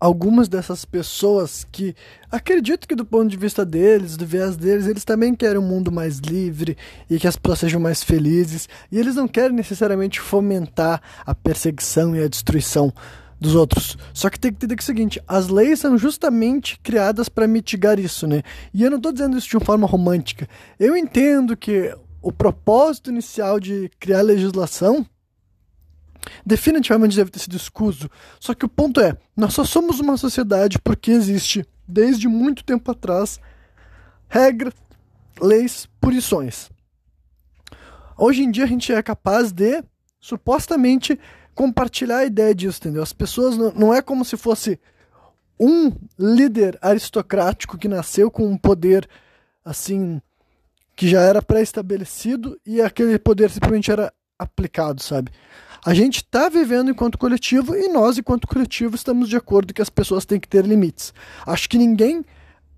algumas dessas pessoas que acredito que do ponto de vista deles, do viés deles, eles também querem um mundo mais livre e que as pessoas sejam mais felizes, e eles não querem necessariamente fomentar a perseguição e a destruição dos outros. Só que tem que entender que é o seguinte, as leis são justamente criadas para mitigar isso, né? E eu não estou dizendo isso de uma forma romântica. Eu entendo que o propósito inicial de criar legislação definitivamente deve ter sido escuso. Só que o ponto é, nós só somos uma sociedade porque existe, desde muito tempo atrás, regras, leis, punições. Hoje em dia a gente é capaz de, supostamente, compartilhar a ideia disso, entendeu? As pessoas não, não é como se fosse um líder aristocrático que nasceu com um poder assim que já era pré-estabelecido e aquele poder simplesmente era aplicado, sabe? A gente está vivendo enquanto coletivo e nós, enquanto coletivo, estamos de acordo que as pessoas têm que ter limites. Acho que ninguém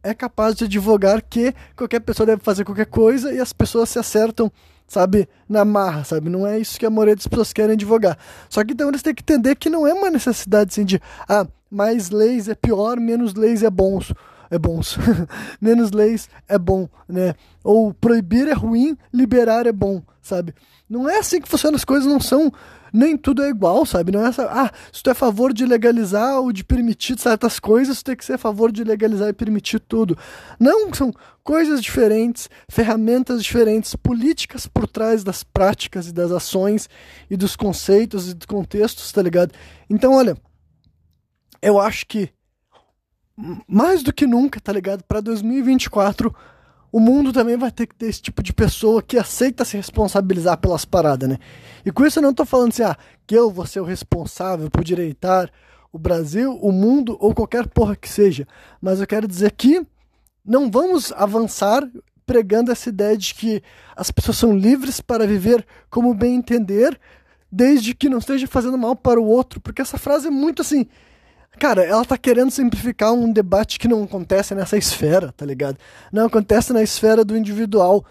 é capaz de advogar que qualquer pessoa deve fazer qualquer coisa e as pessoas se acertam, sabe, na marra, sabe? Não é isso que a maioria das pessoas querem advogar. Só que então eles têm que entender que não é uma necessidade assim de, ah, mais leis é pior, menos leis é bom. é bons. Menos leis é bom, né? Ou proibir é ruim, liberar é bom, sabe? Não é assim que funcionam as coisas, não são nem tudo é igual, sabe? Não é essa, ah, se tu é a favor de legalizar ou de permitir certas coisas, tu tem que ser a favor de legalizar e permitir tudo. Não, são coisas diferentes, ferramentas diferentes, políticas por trás das práticas e das ações e dos conceitos e dos contextos, tá ligado? Então, olha, eu acho que mais do que nunca, tá ligado? Para 2024, o mundo também vai ter que ter esse tipo de pessoa que aceita se responsabilizar pelas paradas, né? E com isso eu não tô falando assim, ah, que eu vou ser o responsável por direitar o Brasil, o mundo ou qualquer porra que seja. Mas eu quero dizer que não vamos avançar pregando essa ideia de que as pessoas são livres para viver como bem entender, desde que não esteja fazendo mal para o outro, porque essa frase é muito assim, Cara, ela tá querendo simplificar um debate que não acontece nessa esfera, tá ligado? Não acontece na esfera do individual.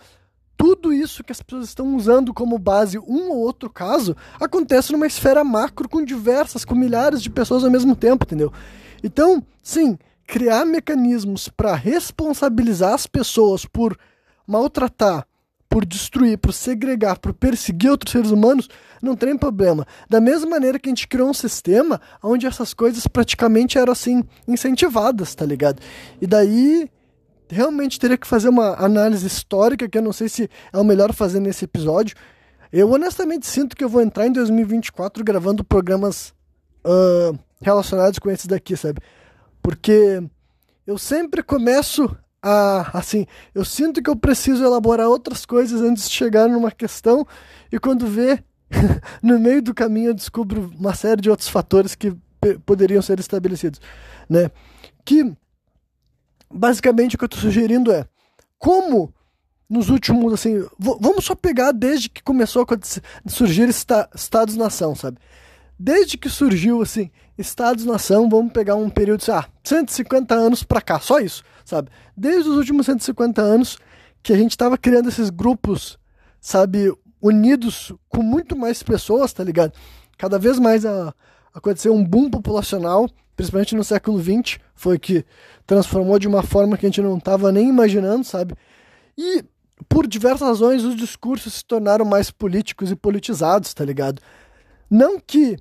Tudo isso que as pessoas estão usando como base um ou outro caso acontece numa esfera macro com diversas, com milhares de pessoas ao mesmo tempo, entendeu? Então, sim, criar mecanismos para responsabilizar as pessoas por maltratar, por destruir, por segregar, por perseguir outros seres humanos, não tem problema. Da mesma maneira que a gente criou um sistema onde essas coisas praticamente eram assim incentivadas, tá ligado? E daí realmente teria que fazer uma análise histórica que eu não sei se é o melhor fazer nesse episódio. Eu honestamente sinto que eu vou entrar em 2024 gravando programas uh, relacionados com esses daqui, sabe? Porque eu sempre começo a, assim, eu sinto que eu preciso elaborar outras coisas antes de chegar numa questão e quando vê no meio do caminho eu descubro uma série de outros fatores que poderiam ser estabelecidos, né? Que basicamente o que eu estou sugerindo é como nos últimos assim, vamos só pegar desde que começou a surgir esta, estados-nação, sabe? Desde que surgiu assim, estados-nação, vamos pegar um período, ah, 150 anos para cá, só isso sabe? Desde os últimos 150 anos que a gente estava criando esses grupos, sabe, unidos com muito mais pessoas, tá ligado? Cada vez mais a, aconteceu um boom populacional, principalmente no século XX, foi que transformou de uma forma que a gente não estava nem imaginando, sabe? E por diversas razões os discursos se tornaram mais políticos e politizados, tá ligado? Não que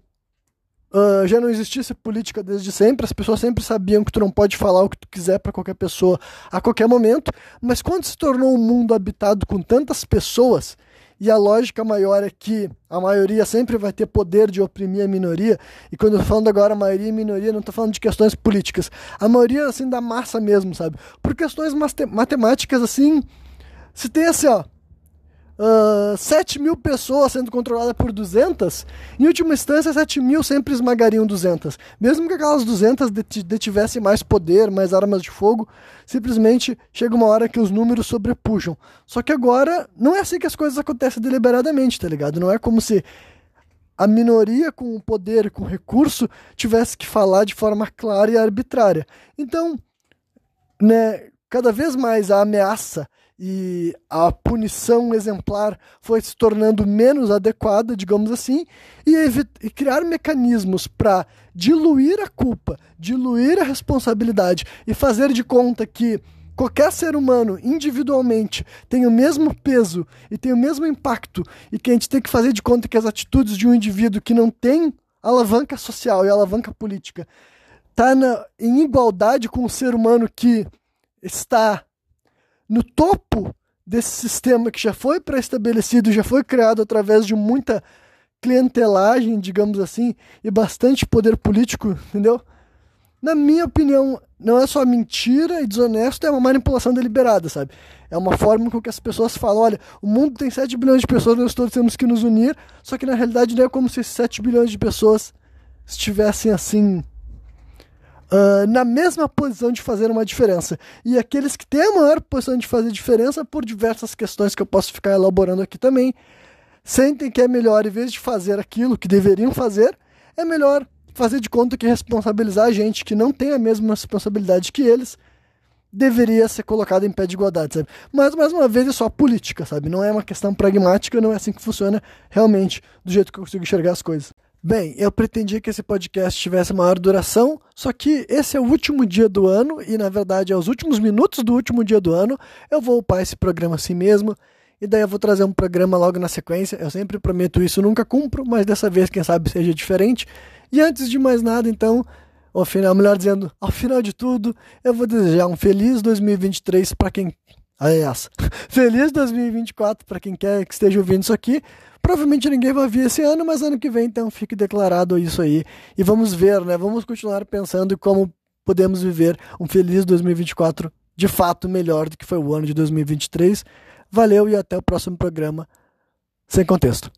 uh, já não existisse política desde sempre, as pessoas sempre sabiam que tu não pode falar o que tu quiser para qualquer pessoa a qualquer momento, mas quando se tornou um mundo habitado com tantas pessoas, e a lógica maior é que a maioria sempre vai ter poder de oprimir a minoria, e quando eu tô falando agora maioria e minoria, não estou falando de questões políticas, a maioria assim da massa mesmo, sabe? Por questões matemáticas assim, se tem assim, ó, uh, ah, 7 mil pessoas sendo controladas por 200, em última instância, 7 mil sempre esmagariam 200. Mesmo que aquelas 200 detivessem mais poder, mais armas de fogo, simplesmente chega uma hora que os números sobrepujam. Só que agora, não é assim que as coisas acontecem deliberadamente, tá ligado? Não é como se a minoria com o poder, com recurso, tivesse que falar de forma clara e arbitrária. Então, né, cada vez mais a ameaça e a punição exemplar foi se tornando menos adequada, digamos assim, e, e criar mecanismos para diluir a culpa, diluir a responsabilidade e fazer de conta que qualquer ser humano individualmente tem o mesmo peso e tem o mesmo impacto e que a gente tem que fazer de conta que as atitudes de um indivíduo que não tem alavanca social e alavanca política está em igualdade com o ser humano que está no topo desse sistema que já foi pré-estabelecido, já foi criado através de muita clientelagem, digamos assim, e bastante poder político, entendeu? Na minha opinião, não é só mentira e desonesto, é uma manipulação deliberada, sabe? É uma forma com que as pessoas falam, olha, o mundo tem 7 bilhões de pessoas, nós todos temos que nos unir, só que na realidade não é como se 7 bilhões de pessoas estivessem assim uh, na mesma posição de fazer uma diferença. E aqueles que têm a maior posição de fazer diferença, por diversas questões que eu posso ficar elaborando aqui também, sentem que é melhor, em vez de fazer aquilo que deveriam fazer, é melhor fazer de conta que responsabilizar a gente que não tem a mesma responsabilidade que eles deveria ser colocado em pé de igualdade, sabe? Mas, mais uma vez, é só política, sabe? Não é uma questão pragmática, não é assim que funciona realmente, do jeito que eu consigo enxergar as coisas. Bem, eu pretendia que esse podcast tivesse maior duração, só que esse é o último dia do ano e, na verdade, é os últimos minutos do último dia do ano. Eu vou upar esse programa assim mesmo e daí eu vou trazer um programa logo na sequência. Eu sempre prometo isso, nunca cumpro, mas dessa vez, quem sabe, seja diferente. E antes de mais nada, então, ao final, melhor dizendo, ao final de tudo, eu vou desejar um feliz 2023 para quem. Aliás, feliz 2024 para quem quer que esteja ouvindo isso aqui. Provavelmente ninguém vai vir esse ano, mas ano que vem então fique declarado isso aí. E vamos ver, né? Vamos continuar pensando em como podemos viver um feliz 2024 de fato melhor do que foi o ano de 2023. Valeu e até o próximo programa sem contexto.